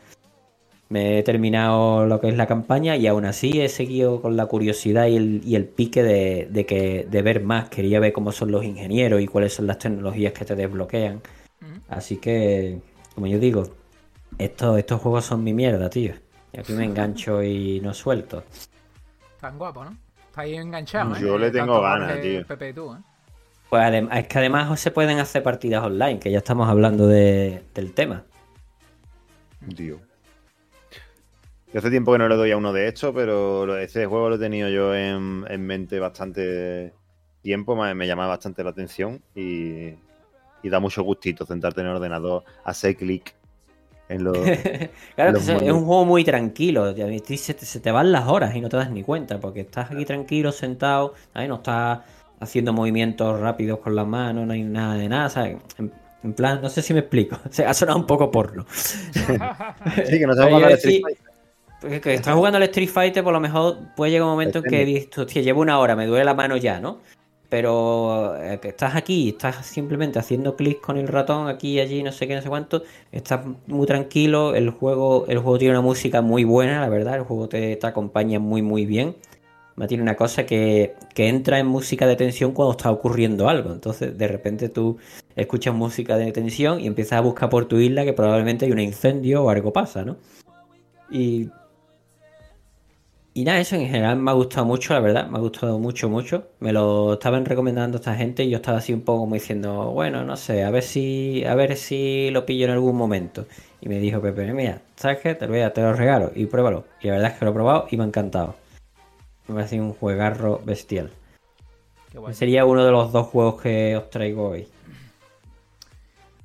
Me he terminado lo que es la campaña y aún así he seguido con la curiosidad y el, y el pique de, de que, de ver más. Quería ver cómo son los ingenieros y cuáles son las tecnologías que te desbloquean. Así que, como yo digo, estos, estos juegos son mi mierda, tío. Y aquí me engancho y no suelto. Tan guapo, ¿no? Está ahí enganchado, ¿eh? Yo le tengo ganas, tío. Pepe y tú, ¿eh? Pues es que además se pueden hacer partidas online, que ya estamos hablando de- del tema. Tío. Yo hace tiempo que no le doy a uno de estos, pero lo- ese juego lo he tenido yo en, en mente bastante tiempo, me, me llama bastante la atención y, y da mucho gustito sentarte en el ordenador, hacer clic en los... claro, Los que es- un juego muy tranquilo. Se te, se te van las horas y no te das ni cuenta, porque estás aquí tranquilo, sentado, ahí no estás haciendo movimientos rápidos con las manos, no hay nada de nada, ¿sabes? En, en plan, no sé si me explico. Se ha sonado un poco porno. Sí, que no al decía- Street Fighter. Que estás jugando al Street Fighter, por lo mejor puede llegar un momento en que dices, hostia, llevo una hora, me duele la mano ya, ¿no? Pero eh, que estás aquí, estás simplemente haciendo clic con el ratón aquí y allí, no sé qué, no sé cuánto, estás muy tranquilo, el juego, el juego tiene una música muy buena, la verdad, el juego te, te acompaña muy muy bien. Tiene una cosa que, que entra en música de tensión cuando está ocurriendo algo. Entonces, de repente tú escuchas música de tensión y empiezas a buscar por tu isla que probablemente hay un incendio o algo pasa, ¿no? Y y nada, eso en general me ha gustado mucho, la verdad, me ha gustado mucho, mucho. Me lo estaban recomendando esta gente y yo estaba así un poco como diciendo, bueno, no sé, a ver si, a ver si lo pillo en algún momento. Y me dijo Pepe, mira, ¿sabes qué? Te lo, voy a- te lo regalo y pruébalo. Y la verdad es que lo he probado y me ha encantado. Me parece un juegarro bestial. Qué guay. Sería uno de los dos juegos que os traigo hoy.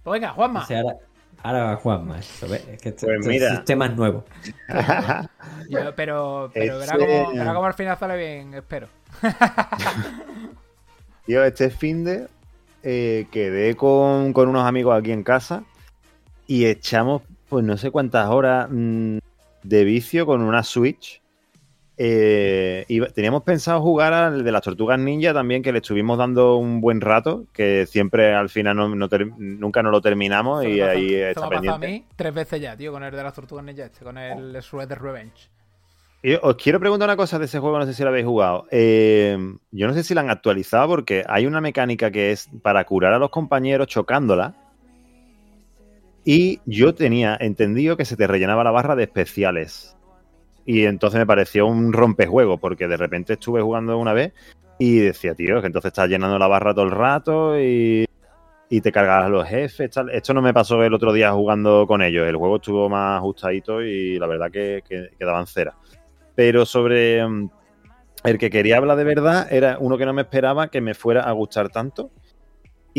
Pues venga, Juanma. O sea, ahora, ahora va Juanma, eso, ¿ves? Es que este, Pues este mira. sistema es nuevo. Yo- pero pero verá, Ese- cómo, verá cómo al final sale bien, espero. Tío, este fin de eh, quedé con, con unos amigos aquí en casa y echamos, pues no sé cuántas horas mm, de vicio con una Switch. Eh, y teníamos pensado jugar al de las tortugas ninja también, que le estuvimos dando un buen rato, que siempre al final no, no ter- nunca nos lo terminamos y pasa- ahí está pasado a pendiente. mí tres veces ya, tío, con el de las tortugas ninja este, con el Shredder Revenge. Y os quiero preguntar una cosa de ese juego, no sé si lo habéis jugado. Eh, yo no sé si la han actualizado porque hay una mecánica que es para curar a los compañeros chocándola. Y yo tenía entendido que se te rellenaba la barra de especiales. Y entonces me pareció un rompejuego porque de repente estuve jugando una vez y decía, tío, que entonces estás llenando la barra todo el rato y, y te cargas a los jefes. Esto no me pasó el otro día jugando con ellos. El juego estuvo más ajustadito y la verdad que, que, que daban cera. Pero sobre mm, el que quería hablar de verdad era uno que no me esperaba que me fuera a gustar tanto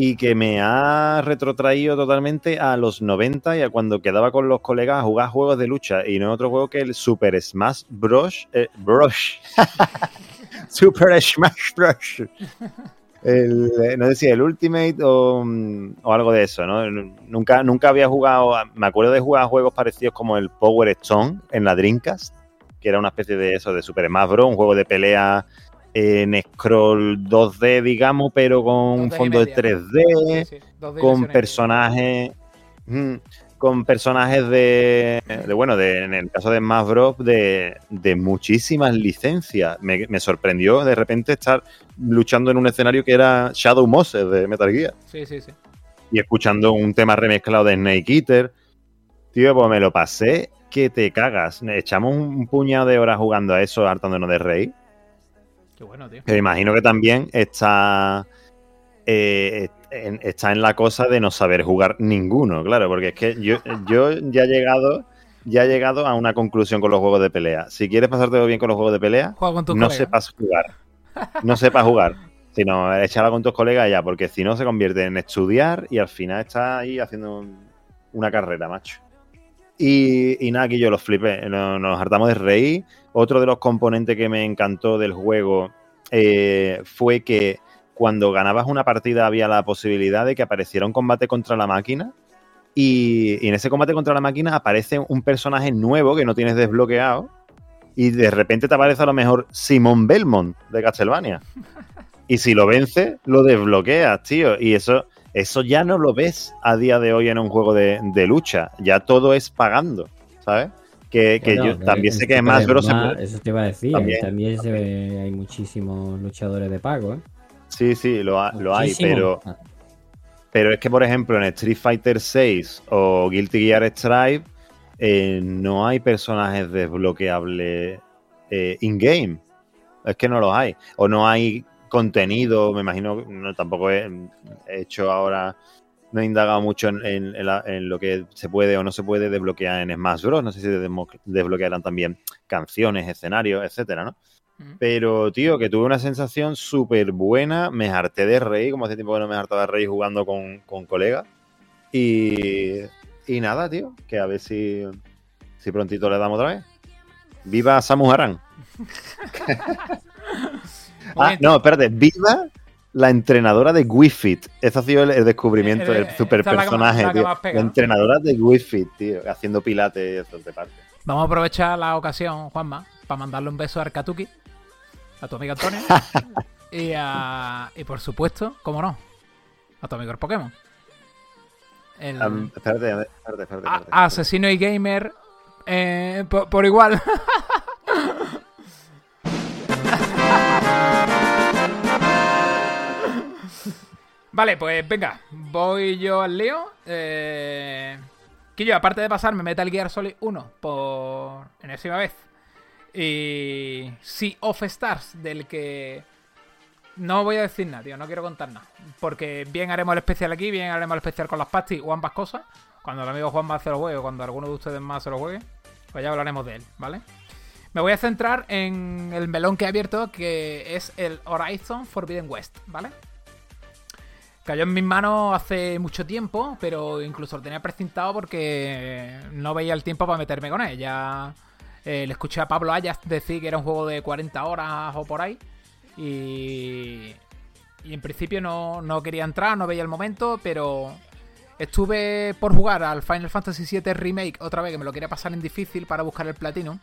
y que me ha retrotraído totalmente a los 90 y a cuando quedaba con los colegas a jugar juegos de lucha y no otro juego que el Super Smash Bros. eh. Super Smash Bros. Eh, no sé si el Ultimate o, mm, o algo de eso, ¿no? Nunca, nunca había jugado, me acuerdo de jugar juegos parecidos como el Power Stone en la Dreamcast, que era una especie de eso, de Super Smash Bros., un juego de pelea en scroll 2D, digamos, pero con un 2D y fondo de media. 3D, Sí, sí, dos con personajes mm, con personajes de, de, bueno de, en el caso de Smash Bros de, de muchísimas licencias me, me sorprendió de repente estar luchando en un escenario que era Shadow Moses de Metal Gear Sí, sí, sí. y escuchando un tema remezclado de Snake Eater. Tío, pues me lo pasé que te cagas. Echamos un puñado de horas jugando a eso, hartándonos de reír. Qué bueno, tío. Que me imagino que también está, eh, en, está en la cosa de no saber jugar ninguno, claro, porque es que yo, yo ya he llegado ya he llegado a una conclusión con los juegos de pelea. Si quieres pasarte bien con los juegos de pelea, Juega con tus no sepas jugar. No sepas jugar, sino echarla con tus colegas ya, porque si no se convierte en estudiar y al final estás ahí haciendo un- una carrera, macho. Y, y nada, aquí yo los flipé, nos, nos hartamos de reír. Otro de los componentes que me encantó del juego eh, fue que cuando ganabas una partida había la posibilidad de que apareciera un combate contra la máquina. Y, y en ese combate contra la máquina aparece un personaje nuevo que no tienes desbloqueado. Y de repente te aparece a lo mejor Simon Belmont de Castlevania. Y si lo vences, lo desbloqueas, tío. Y eso, eso ya no lo ves a día de hoy en un juego de, de lucha. Ya todo es pagando, ¿sabes? Que, que yo también en sé que es más grosso. Eso te iba a decir. También. También, se ve, hay muchísimos luchadores de pago, ¿eh? Sí, sí, lo, ha- lo hay, pero, Ah, pero es que, por ejemplo, en Street Fighter 6 o Guilty Gear Strive eh, no hay personajes desbloqueables eh, in-game. Es que no los hay. O no hay contenido, me imagino, no, tampoco he, he hecho ahora, no he indagado mucho en, en- en la- en lo que se puede o no se puede desbloquear en Smash Bros. No sé si desbloquearán también canciones, escenarios, etcétera, ¿no? Mm. Pero, tío, que tuve una sensación súper buena. Me harté de reír, como hace tiempo que no me hartaba de reír jugando con, con colegas. Y, y nada, tío, que a ver si, si prontito le damos otra vez. ¡Viva Samus Aran! Ah, no, espérate. ¡Viva la entrenadora de Wii! Ese ha sido el, el descubrimiento del eh, super la que personaje, la entrenadora de Wii tío, haciendo pilates y eso de parte. Vamos a aprovechar la ocasión, Juanma, para mandarle un beso a Arkatuki, a tu amigo Antonio. y, a, y por supuesto, cómo no, a tu amigo el Pokémon. El Am, espérate, espérate, espérate. a- espérate. asesino y gamer eh, por, por igual. Vale, pues venga, voy yo al lío. Eh... Que yo, aparte de pasarme Metal Gear Solid 1 por enésima vez y Sea of Stars, del que no voy a decir nada, tío, no quiero contar nada. Porque bien haremos el especial aquí, bien haremos el especial con las pastis o ambas cosas. Cuando el amigo Juan a hacer los juegue o cuando alguno de ustedes más se lo juegue, pues ya hablaremos de él, ¿vale? Me voy a centrar en el melón que he abierto, que es el Horizon Forbidden West, ¿vale? Cayó en mis manos hace mucho tiempo, pero incluso lo tenía precintado porque no veía el tiempo para meterme con él. Ya eh, le escuché a Pablo Ayas decir que era un juego de 40 horas o por ahí. Y, y en principio no, no quería entrar, no veía el momento, pero estuve por jugar al Final Fantasy VII Remake otra vez, que me lo quería pasar en difícil para buscar el Platinum.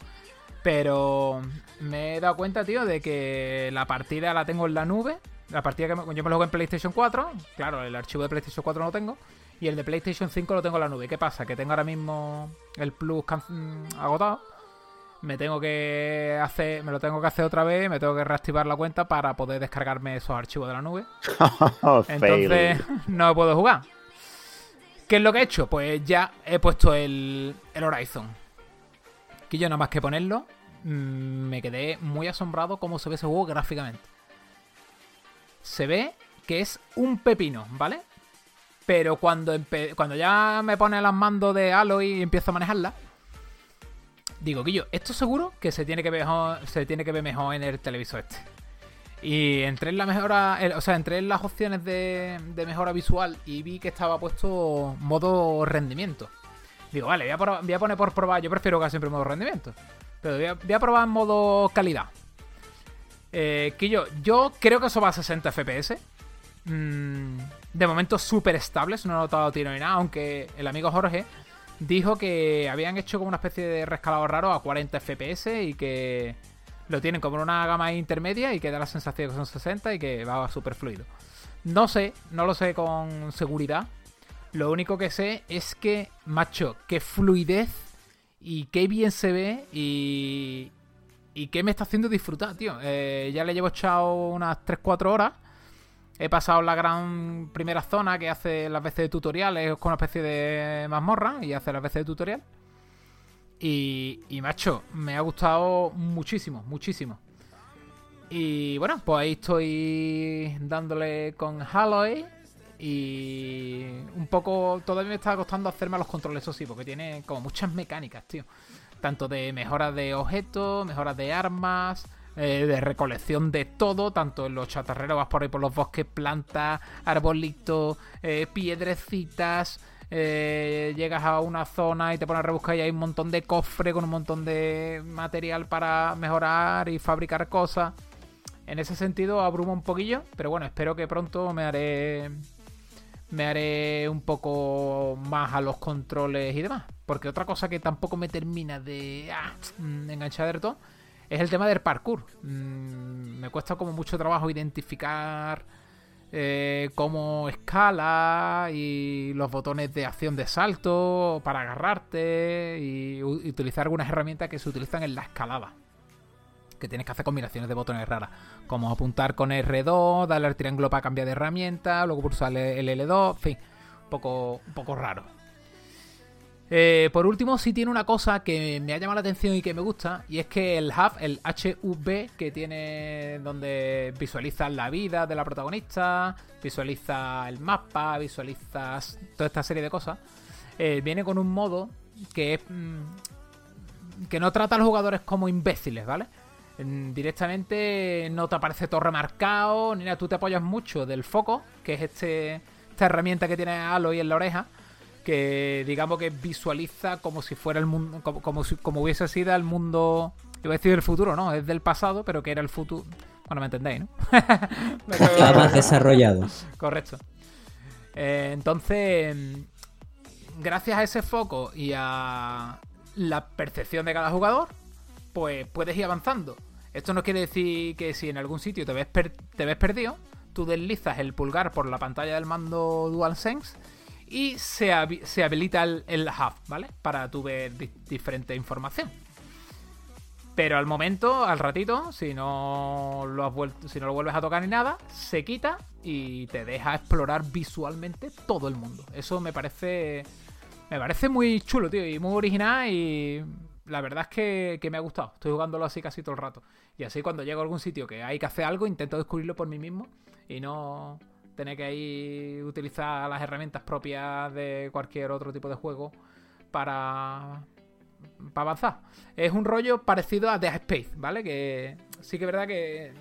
Pero me he dado cuenta, tío, de que la partida la tengo en la nube. La partida que me- yo me lo jugué en PlayStation 4. Claro, el archivo de PlayStation 4 no lo tengo. Y el de PlayStation 5 lo tengo en la nube. ¿Qué pasa? Que tengo ahora mismo el Plus mm, agotado. Me tengo que hacer, me lo tengo que hacer otra vez. Me tengo que reactivar la cuenta para poder descargarme esos archivos de la nube. Oh, Entonces no puedo jugar. ¿Qué es lo que he hecho? Pues ya he puesto el, el Horizon. Que yo nada más que ponerlo, mm, me quedé muy asombrado cómo se ve ese juego gráficamente. Se ve que es un pepino, ¿vale? Pero cuando, cuando ya me pone las mandos de Aloy y empiezo a manejarla, digo, Guillo, esto seguro que se tiene que ver mejor, se tiene que ver mejor en el televisor este. Y entré en la mejora, o sea, entré en las opciones de, mejora visual y vi que estaba puesto modo rendimiento. Digo, vale, voy a, poner por probar, yo prefiero casi siempre modo rendimiento. Pero voy a, voy a probar en modo calidad. Eh, que yo, yo creo que eso va a 60 FPS. Mm, de momento súper estables, no he notado tiro ni nada, aunque el amigo Jorge dijo que habían hecho como una especie de rescalado raro a 40 FPS y que lo tienen como en una gama intermedia y que da la sensación que son 60 y que va súper fluido. No sé, no lo sé con seguridad. Lo único que sé es que, macho, qué fluidez y qué bien se ve y, y qué me está haciendo disfrutar, tío. Eh, ya le llevo echado unas 3-4 horas he pasado la gran primera zona que hace las veces de tutoriales con una especie de mazmorra y hace las veces de tutorial. Y, y macho, me ha gustado muchísimo, muchísimo. Y bueno, pues ahí estoy dándole con Haloy. Y un poco. Todavía me está costando hacerme los controles, eso sí, porque tiene como muchas mecánicas, tío. Tanto de mejoras de objetos, mejoras de armas, eh, de recolección de todo, tanto en los chatarreros, vas por ahí por los bosques, plantas, arbolitos, eh, piedrecitas. eh, llegas a una zona y te pones a rebuscar y hay un montón de cofre con un montón de material para mejorar y fabricar cosas. En ese sentido abruma un poquillo, pero bueno, espero que pronto me haré me haré un poco más a los controles y demás. Porque otra cosa que tampoco me termina de ah, mm, enganchar todo es el tema del parkour. Mm, me cuesta como mucho trabajo identificar eh, cómo escala y los botones de acción de salto para agarrarte y utilizar algunas herramientas que se utilizan en la escalada que tienes que hacer combinaciones de botones raras, como apuntar con R2, darle al triángulo para cambiar de herramienta, luego pulsar el L2, en fin, un poco, poco raro. Eh, por último, sí tiene una cosa que me ha llamado la atención y que me gusta, y es que el hub, el HV que tiene donde visualizas la vida de la protagonista, visualiza el mapa, visualizas toda esta serie de cosas, eh, viene con un modo que es... mm, que no trata a los jugadores como imbéciles, ¿vale? Mm, Directamente no te aparece todo remarcado, ni nada, tú te apoyas mucho del foco, que es este, esta herramienta que tiene Aloy en la oreja, que digamos que visualiza como si fuera el mundo, como, como, si- como hubiese sido el mundo, iba a decir del futuro, no, es del pasado, pero que era el futuro. Bueno, me entendéis, ¿no? Está más desarrollado. Correcto. Eh, entonces, mm, gracias a ese foco y a la percepción de cada jugador, pues puedes ir avanzando. Esto no quiere decir que si en algún sitio te ves, te ves perdido, tú deslizas el pulgar por la pantalla del mando DualSense y se, se habilita el, el hub, ¿vale? Para tú ver di- diferente información. Pero al momento, al ratito, si no lo has si no lo vuelves a tocar ni nada, se quita y te deja explorar visualmente todo el mundo. Eso me parece. Me parece muy chulo, tío, y muy original. Y la verdad es que, que me ha gustado. Estoy jugándolo así casi todo el rato. Y así cuando llego a algún sitio que hay que hacer algo, intento descubrirlo por mí mismo y no tener que ahí utilizar las herramientas propias de cualquier otro tipo de juego para para avanzar. Es un rollo parecido a Dead Space, ¿vale? Que sí que es verdad que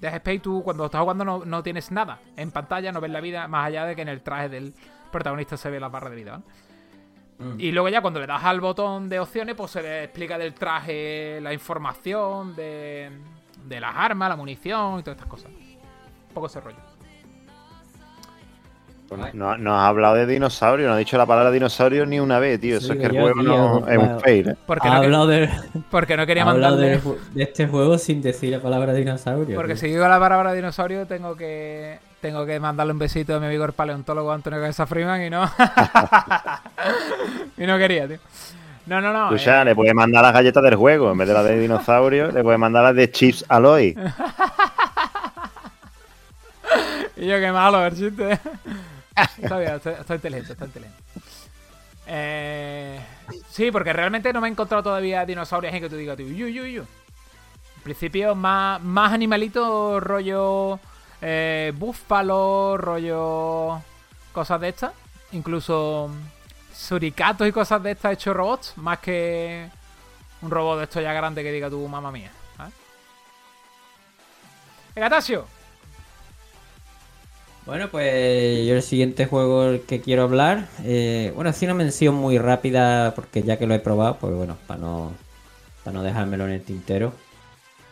Dead Space tú cuando estás jugando no, no tienes nada en pantalla, no ves la vida más allá de que en el traje del protagonista se ve la barra de vida, ¿vale? Y luego ya cuando le das al botón de opciones, pues se le explica del traje la información de, de las armas, la munición y todas estas cosas. Un poco ese rollo. Bueno, no, no has hablado de dinosaurio, no has dicho la palabra dinosaurio ni una vez, tío. Eso es que el juego tío, no, es un fail, ¿eh? Porque, Ha no, que- hablado, de, porque no quería mandarle... de, de este juego sin decir la palabra dinosaurio. Porque tío. si digo la palabra dinosaurio, tengo que tengo que mandarle un besito a mi amigo el paleontólogo Antonio Cabeza Freeman y no. y no quería, tío. No, no, no. Escucha, eh, le puedes mandar las galletas del juego. En vez de las de dinosaurio, le puedes mandar las de Chips Aloy. y yo qué malo el chiste. está bien, está, está inteligente, está inteligente. Eh, sí, porque realmente no me he encontrado todavía dinosaurios en que tú digas, tío, yu, yu, yu. En principio, más, más animalito, rollo eh, búfalo, rollo cosas de estas. Incluso suricatos y cosas de estas hechos robots, más que un robot de estos ya grande que diga tú, mamá mía. ¿sabes? Venga, Tasio. Bueno, pues yo el siguiente juego que quiero hablar, eh, bueno, así una mención muy rápida porque ya que lo he probado, pues bueno, para no, para no dejármelo en el tintero.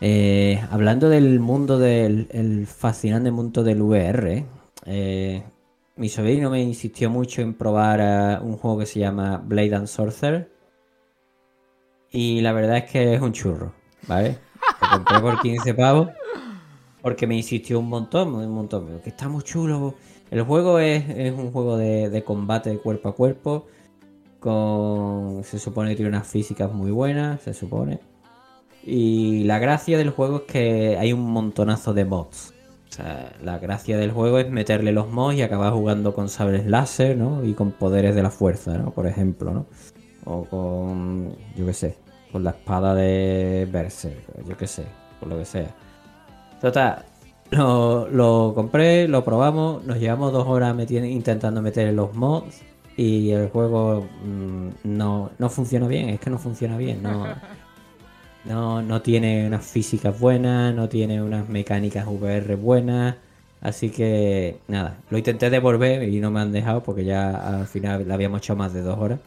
Eh, hablando del mundo del el fascinante mundo del VR, eh, mi sobrino me insistió mucho en probar eh, un juego que se llama Blade and Sorcerer y la verdad es que es un churro, ¿vale? Lo compré por 15 pavos. Porque me insistió un montón, un montón. Que está muy chulo. El juego es, un juego de, de combate cuerpo a cuerpo. Con. Se supone que tiene unas físicas muy buenas, se supone. Y la gracia del juego es que hay un montonazo de mods. O sea, la gracia del juego es meterle los mods y acabar jugando con sables láser, ¿no? Y con poderes de la fuerza, ¿no? Por ejemplo, ¿no? O con, yo qué sé, con la espada de Berserk, yo qué sé, por lo que sea. Total, lo, lo compré, lo probamos, nos llevamos dos horas intentando meter los mods y el juego mm, no, no funciona bien, es que no funciona bien, no, no, no tiene unas físicas buenas, no tiene unas mecánicas VR buenas, así que nada, lo intenté devolver y no me han dejado porque ya al final le habíamos echado más de dos horas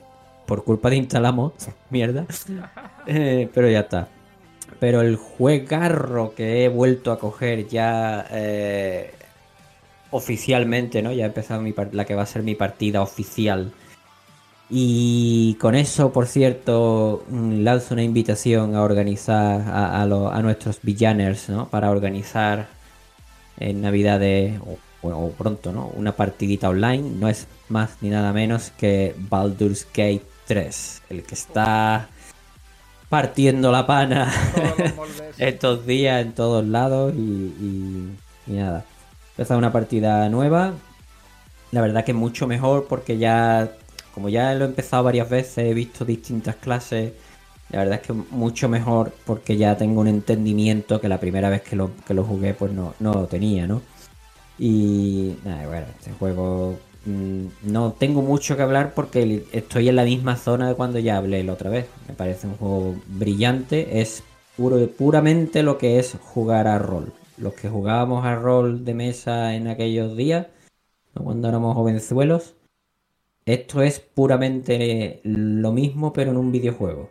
por culpa de instalamos, mierda, Eh, pero ya está. Pero el juegarro que he vuelto a coger ya eh, oficialmente, ¿no? Ya he empezado mi la que va a ser mi partida oficial. Y con eso, por cierto, mm, lanzo una invitación a organizar a, a lo- a nuestros villaners, ¿no? Para organizar en Navidades o, pronto, ¿no? Una partidita online. No es más ni nada menos que Baldur's Gate 3. El que está partiendo la pana estos días en todos lados y, y- y nada. Empezar una partida nueva. La verdad que mucho mejor porque ya, como ya lo he empezado varias veces, he visto distintas clases. La verdad es que mucho mejor porque ya tengo un entendimiento que la primera vez que lo, que lo jugué pues no, no lo tenía, ¿no? Y nada, bueno, este juego mm, no tengo mucho que hablar porque estoy en la misma zona de cuando ya hablé la otra vez. Me parece un juego brillante, es puro, puramente lo que es jugar a rol. Los que jugábamos a rol de mesa en aquellos días, cuando éramos jovenzuelos, esto es puramente lo mismo pero en un videojuego.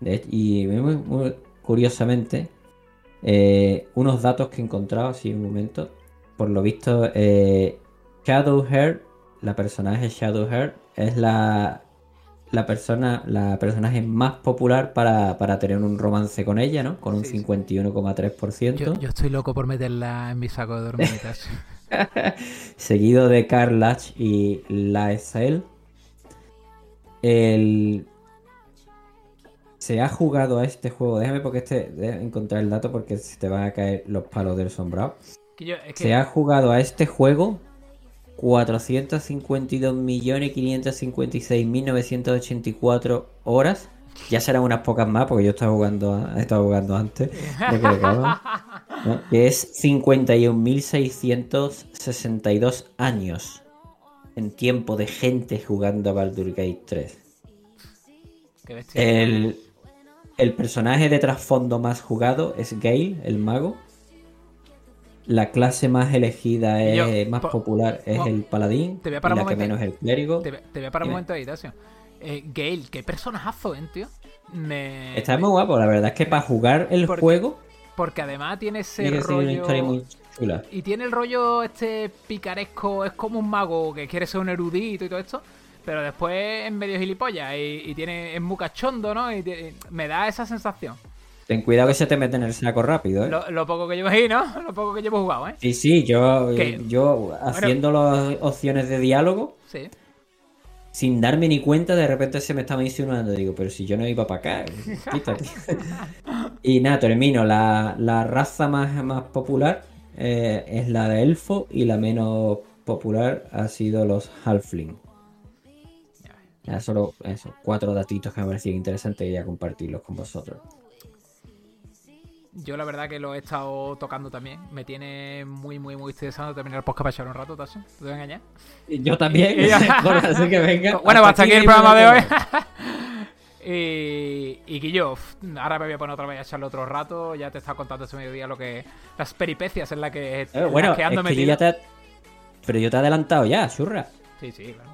De- y muy, muy curiosamente, eh, unos datos que he encontrado así en un momento. Por lo visto, eh, Shadowheart, la personaje Shadowheart, es la, la persona, la personaje más popular para, para tener un romance con ella, ¿no? Con un sí. 51,3%. Yo, yo estoy loco por meterla en mi saco de dormitas. seguido de Carlach y Laezel. El... Se ha jugado a este juego, déjame porque este, déjame encontrar el dato porque se te van a caer los palos del sombrado. Que yo- es que- Se ha jugado a este juego 452.556.984 horas. Ya serán unas pocas más porque yo estaba jugando, he estado jugando antes de que acaban. ¿no? Que es 51.662 años en tiempo de gente jugando a Baldur Gate 3. Qué. El, el personaje de trasfondo más jugado es Gale, el mago. La clase más elegida yo, es más po- popular es po- el paladín. te voy a y la un que momento. menos el clérigo. Te, voy a parar un momento de habitación. Eh, Gale, qué personajazo, ¿eh, tío? Me... Está muy guapo, la verdad es que para jugar el Porque juego Porque además tiene ese tiene ser una rollo... historia muy chula. Y tiene el rollo este picaresco, es como un mago que quiere ser un erudito y todo esto, pero después es medio gilipollas y, y tiene, es muy cachondo, ¿no? Y me da esa sensación. Ten cuidado que se te mete en el saco rápido, ¿eh? Lo, lo poco que llevo ahí, ¿no? Lo poco que llevo jugado, ¿eh? Sí, sí, yo, ¿Qué? yo haciendo las opciones de diálogo, Sí. Sin darme ni cuenta, de repente se me estaba insinuando. Digo, pero si yo no iba para acá, quítate. y nada, termino. La, la raza más, más popular eh, es la de elfo y la menos popular ha sido los halfling. Ya, solo eso, cuatro datitos que me parecían interesantes y ya compartirlos con vosotros. Yo la verdad que lo he estado tocando también. Me tiene muy, muy, muy estresado terminar el podcast para echar un rato, Tacho. ¿Te voy a engañar? Yo también, Y- Jorge, así que venga. Bueno, hasta aquí el programa de hoy. y, y Guillo, ahora me voy a poner otra vez a echarle otro rato. Ya te estaba contando este mediodía lo que. Las peripecias en las que, en Eh, las bueno, es ando que yo metido. ya te... Pero yo te he adelantado ya, churra. Sí, sí, claro.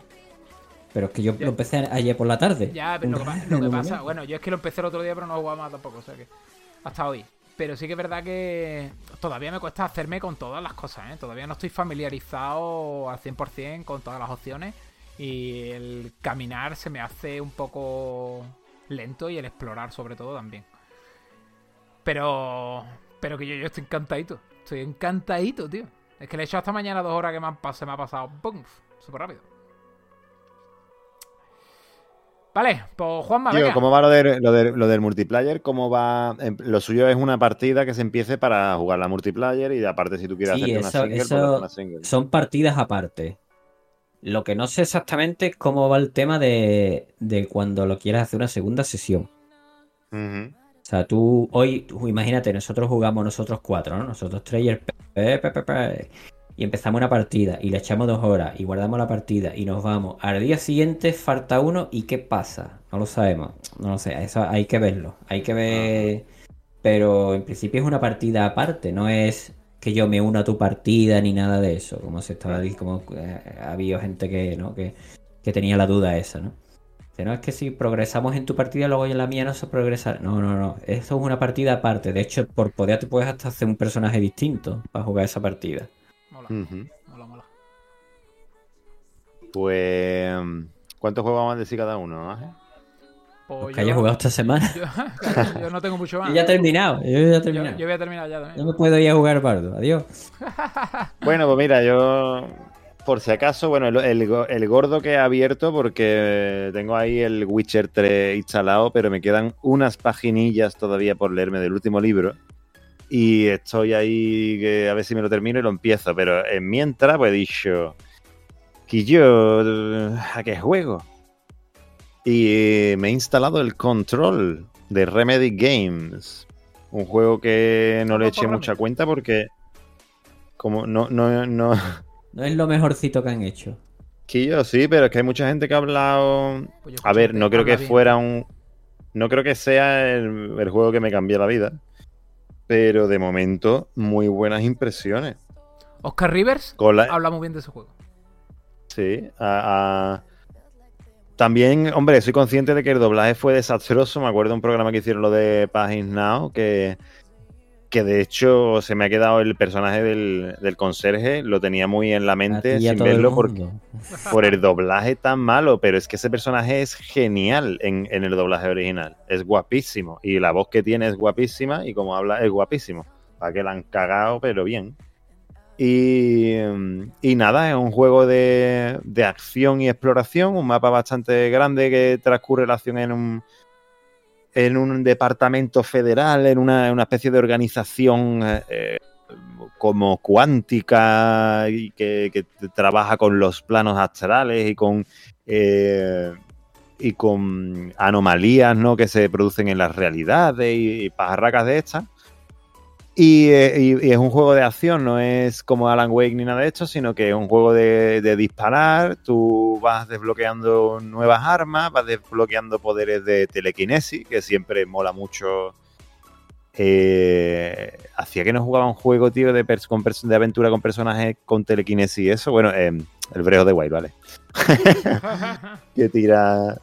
Pero es que yo lo empecé ayer por la tarde. Ya, pero lo que, En lo que pasa, bueno, yo es que lo empecé el otro día, pero no he jugado más tampoco, o sea que. Hasta hoy. Pero sí que es verdad que todavía me cuesta hacerme con todas las cosas, ¿eh? Todavía no estoy familiarizado al 100% con todas las opciones. Y el caminar se me hace un poco lento y el explorar sobre todo también. Pero. Pero que yo, estoy encantadito. Estoy encantadito, tío. Es que le he hecho hasta mañana dos horas que me se me ha pasado. ¡Pum! Súper rápido. Vale, pues Juanma, venga. ¿cómo va lo, de- lo, de- lo del multiplayer? ¿Cómo va? Em, Lo suyo es una partida que se empiece para jugar la multiplayer y aparte si tú quieres Sí, hacerte una eso- single, pues eso- hacer una single. Son partidas aparte. Lo que no sé exactamente es cómo va el tema de, de cuando lo quieras hacer una segunda sesión. O sea, tú hoy, tú imagínate, nosotros jugamos nosotros cuatro, ¿no? Nosotros tres y el pe- pe- pe- pe- y empezamos una partida y le echamos dos horas y guardamos la partida y nos vamos. Al día siguiente falta uno y ¿qué pasa? No lo sabemos. No lo sé, eso hay que verlo. Hay que ver. Pero en principio es una partida aparte, no es que yo me una a tu partida ni nada de eso. Como se estaba como eh, había gente que, ¿no? que, que tenía la duda esa, ¿no? No es que si progresamos en tu partida, luego en la mía no se progresa. No, no, no. Esto es una partida aparte. De hecho, por poder te puedes hasta hacer un personaje distinto para jugar esa partida. Mola, mola, mola. Pues. ¿Cuántos juegos vamos a decir cada uno? Ángel? Pues que haya jugado esta semana. yo, claro, yo no tengo mucho más. Yo ya he terminado. Yo ya he Yo, terminado. yo voy a terminar ya también. No me puedo ir a jugar bardo. Adiós. Bueno, pues mira, yo. Por si acaso, bueno, el, el el gordo que he abierto porque tengo ahí el Witcher 3 instalado, pero me quedan unas paginillas todavía por leerme del último libro. Y estoy ahí que a ver si me lo termino y lo empiezo. Pero en mientras, pues he dicho. Que yo. ¿A qué juego? Y me he instalado el Control de Remedy Games. Un juego que no le eché Remedy. mucha cuenta porque. Como no, no, no. No es lo mejorcito que han hecho. Que yo sí, pero es que hay mucha gente que ha hablado. Pues A ver, no creo que bien. fuera un. No creo que sea el, el juego que me cambió la vida. Pero de momento, muy buenas impresiones. Oscar Rivers la- habla muy bien de ese juego. Sí. a- a- También, hombre, soy consciente de que el doblaje fue desastroso. Me acuerdo de un programa que hicieron lo de Pagins Now, que, que de hecho se me ha quedado el personaje del, del conserje, lo tenía muy en la mente sin el verlo porque por el doblaje tan malo, pero es que ese personaje es genial en, en el doblaje original. Es guapísimo. Y la voz que tiene es guapísima y como habla es guapísimo. Para que la han cagado, pero bien. Y, y nada, es un juego de, de acción y exploración, un mapa bastante grande que transcurre la acción en un, en un departamento federal, en una, especie de organización eh, como cuántica y que, trabaja con los planos astrales y con eh, y con anomalías ¿no? que se producen en las realidades y, y pajarracas de estas. Y, eh, y- y es un juego de acción, no es como Alan Wake ni nada de esto, sino que es un juego de, de disparar. Tú vas desbloqueando nuevas armas, vas desbloqueando poderes de telequinesis, que siempre mola mucho. Eh, hacía que no jugaba un juego, tío, de, pers- con pers- de aventura con personajes con telequinesis y eso. Bueno, eh, el Brejo de Wild, ¿vale? que tira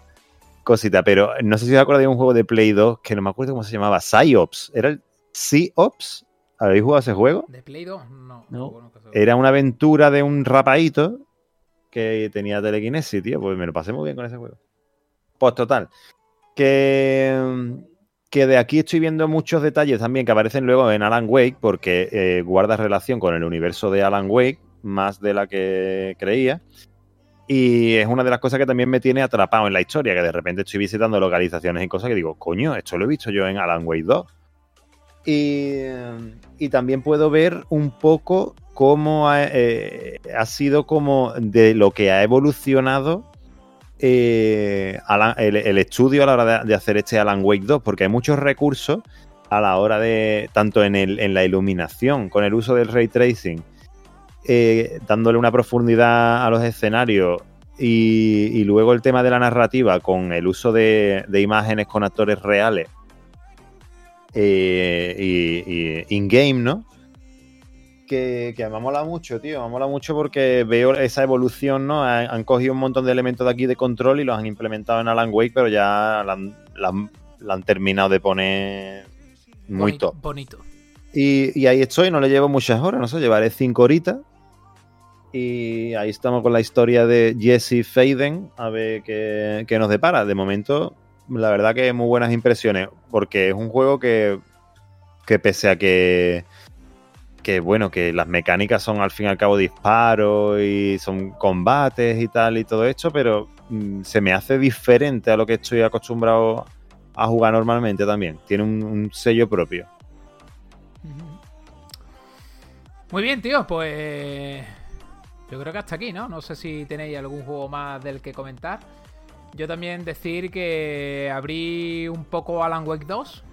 cosita. Pero no sé si os acordáis de un juego de Play 2 que no me acuerdo cómo se llamaba. Psyops. ¿Era el Psyops? ¿Habéis jugado ese juego? ¿De Play 2? No. Era una aventura de un rapaíto que tenía telequinesis, tío. Pues me lo pasé muy bien con ese juego. Pues total. Que, que de aquí estoy viendo muchos detalles también que aparecen luego en Alan Wake, porque eh, guarda relación con el universo de Alan Wake, más de la que creía. Y es una de las cosas que también me tiene atrapado en la historia, que de repente estoy visitando localizaciones y cosas que digo, coño, esto lo he visto yo en Alan Wake 2. Y, también puedo ver un poco cómo ha, eh, sido como de lo que ha evolucionado eh, el, estudio a la hora de, hacer este Alan Wake 2, porque hay muchos recursos a la hora de, tanto en, el, en la iluminación, con el uso del ray tracing, eh, dándole una profundidad a los escenarios y, luego el tema de la narrativa con el uso de imágenes con actores reales eh, y, y in-game, ¿no? Que, que me ha molado mucho, tío. Me ha molado mucho porque veo esa evolución, ¿no? Han, han cogido un montón de elementos de aquí de control y los han implementado en Alan Wake, pero ya la han, la han- la han terminado de poner muy bonito, top. Bonito. Y, y ahí estoy, no le llevo muchas horas, no sé, llevaré cinco horitas. Y ahí estamos con la historia de Jesse Faden, a ver qué, qué nos depara. De momento, la verdad que muy buenas impresiones, porque es un juego que, que pese a que que bueno, que las mecánicas son al fin y al cabo disparos y son combates y tal y todo esto, pero mm, se me hace diferente a lo que estoy acostumbrado a jugar normalmente también. Tiene un, un sello propio. Muy bien, tío, pues yo creo que hasta aquí, ¿no? No sé si tenéis algún juego más del que comentar. Yo también decir que abrí un poco Alan Wake 2,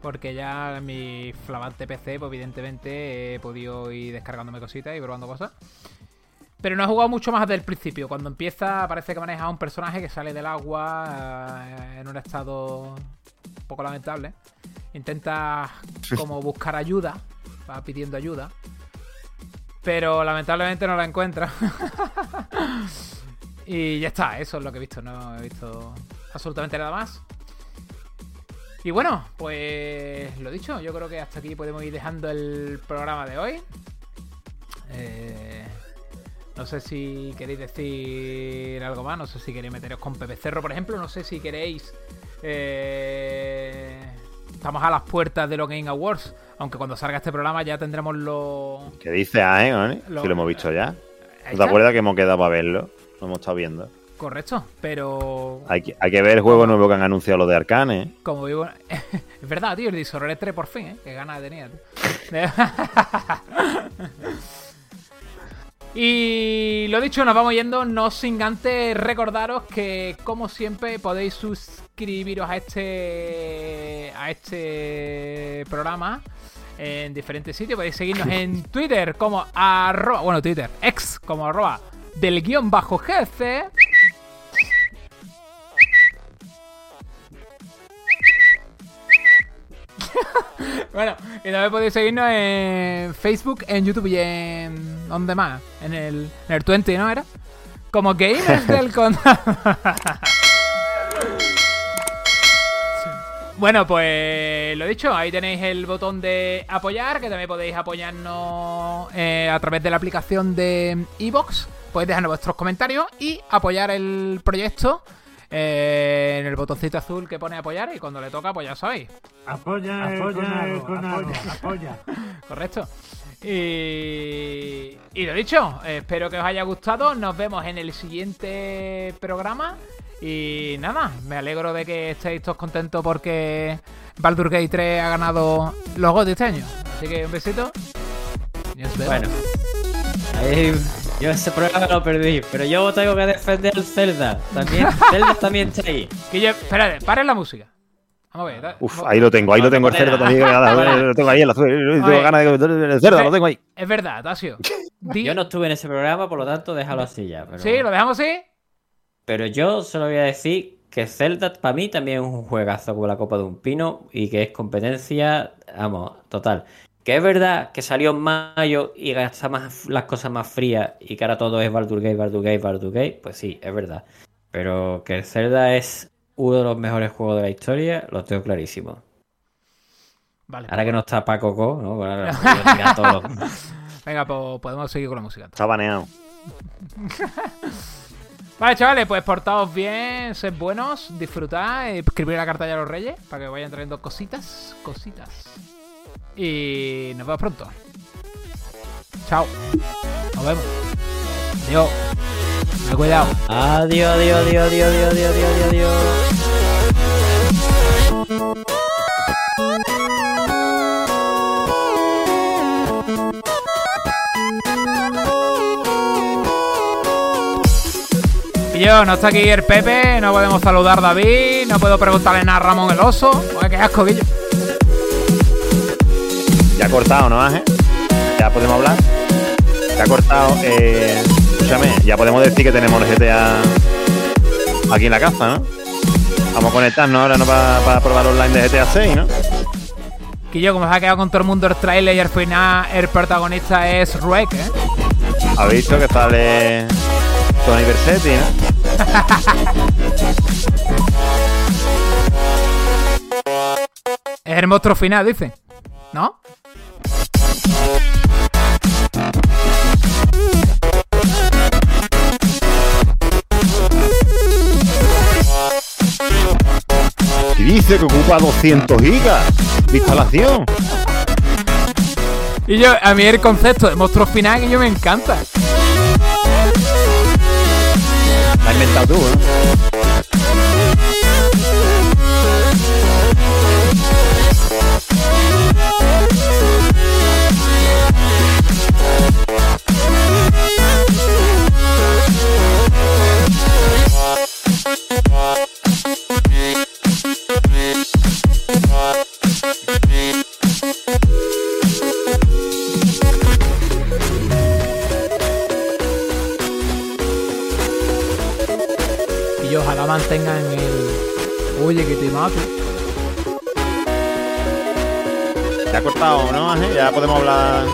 porque ya en mi flamante PC, pues evidentemente he podido ir descargándome cositas y probando cosas. Pero no he jugado mucho más desde el principio. Cuando empieza parece que maneja a un personaje que sale del agua eh, en un estado un poco lamentable. Intenta como buscar ayuda, va pidiendo ayuda. Pero lamentablemente no la encuentra. y ya está, eso es lo que he visto. No he visto absolutamente nada más. Y bueno, pues lo dicho, yo creo que hasta aquí podemos ir dejando el programa de hoy. Eh, no sé si queréis decir algo más, no sé si queréis meteros con Pepe Cerro, por ejemplo, no sé si queréis... eh, estamos a las puertas de los Game Awards, aunque cuando salga este programa ya tendremos lo... ¿Qué dice Aen, eh? Lo- Si lo hemos visto ya. ¿No te acuerdas que hemos quedado para verlo? Lo hemos estado viendo. Correcto, pero Hay que, hay que ver el juego nuevo que han anunciado los de Arcane. ¿eh? como vivo... es verdad, tío, el Dishonored 3 por fin, ¿eh? Qué ganas tenía, tío. Y lo dicho, nos vamos yendo, no sin antes recordaros que, como siempre, podéis suscribiros a este a este programa en diferentes sitios. Podéis seguirnos en Twitter como arroba, bueno, Twitter, ex como arroba del guion bajo jefe. Bueno, y también podéis seguirnos en Facebook, en YouTube y en. ¿Dónde más? En el, en el 20, ¿no era? Como gamers del condado. Bueno, pues lo dicho, ahí tenéis el botón de apoyar, que también podéis apoyarnos eh, a través de la aplicación de iBox. Podéis dejarnos vuestros comentarios y apoyar el proyecto eh, en el botoncito azul que pone apoyar y cuando le toca, pues ya sabéis. Apoya, apoya con algo, apoya. Correcto. Y, y lo dicho, espero que os haya gustado. Nos vemos en el siguiente programa. Y nada, me alegro de que estéis todos contentos porque Baldur Gate 3 ha ganado los GOTY este año. Así que un besito. Y nos vemos. Bueno. Ahí, yo ese programa lo perdí, pero yo tengo que defender el Zelda. También, Zelda también está ahí. Que yo, espérate, paren la música. Vamos a ver. Uf, ahí lo tengo, ahí lo tengo el cerdo también. Lo tengo ahí, el azul, tengo ganas de el cerdo, lo tengo ahí. Es verdad, Tasio. Yo no estuve en ese programa, por lo tanto, déjalo así ya. Pero, Sí, lo dejamos así. pero yo solo voy a decir que Zelda para mí también es un juegazo como la copa de un pino y que es competencia, vamos, total. Que es verdad que salió en mayo y gasta más las cosas más frías y que ahora todo es Baldur Gate, Baldur Gate, Baldur Gate, pues sí, es verdad. Pero que el Zelda es uno de los mejores juegos de la historia, lo tengo clarísimo. Vale. Ahora que no está Paco Co, ¿no? Bueno, ahora voy a tirar todo lo- Venga, pues podemos seguir con la música. Está baneado. Vale, chavales, pues portaos bien, sed buenos, disfrutad, eh, escribir la carta ya a los reyes para que vayan trayendo cositas, cositas. Y nos vemos pronto. Chao. Nos vemos. Adiós. Me cuidado. Adiós, adiós, adiós, adiós, adiós, adiós, adiós, adiós. Yo, no está aquí el Pepe, no podemos saludar a David, no puedo preguntarle nada a Ramón el oso. Oye, qué asco, Guillo. Ya ha cortado, ¿no, Ángel? Ya podemos hablar. Ya ha cortado. Eh, escúchame, ya podemos decir que tenemos el GTA aquí en la casa, ¿no? Vamos a conectarnos ahora ¿no? para probar online de GTA 6, ¿no? Que yo, como se ha quedado con todo el mundo el trailer y al final el protagonista es Ruek, ¿eh? Habéis visto que sale Tony Versetti, ¿no? Es el monstruo final, dice. ¿No? Dice que ocupa 200 gigas de instalación. Y yo, a mí el concepto de monstruo final que yo me encanta. La has inventado tú, ¿no? Ya podemos hablar.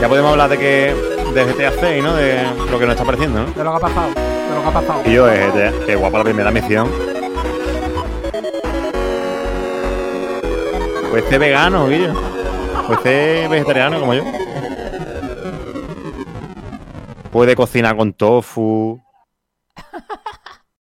Ya podemos hablar de que. de GTA 6, ¿no? De lo que nos está pareciendo, ¿no? De lo que ha pasado. De lo que ha pasado. Y yo, es GTA. Qué guapa la primera misión. Pues ser vegano, Guillo. Pues ser vegetariano como yo. Puede cocinar con tofu.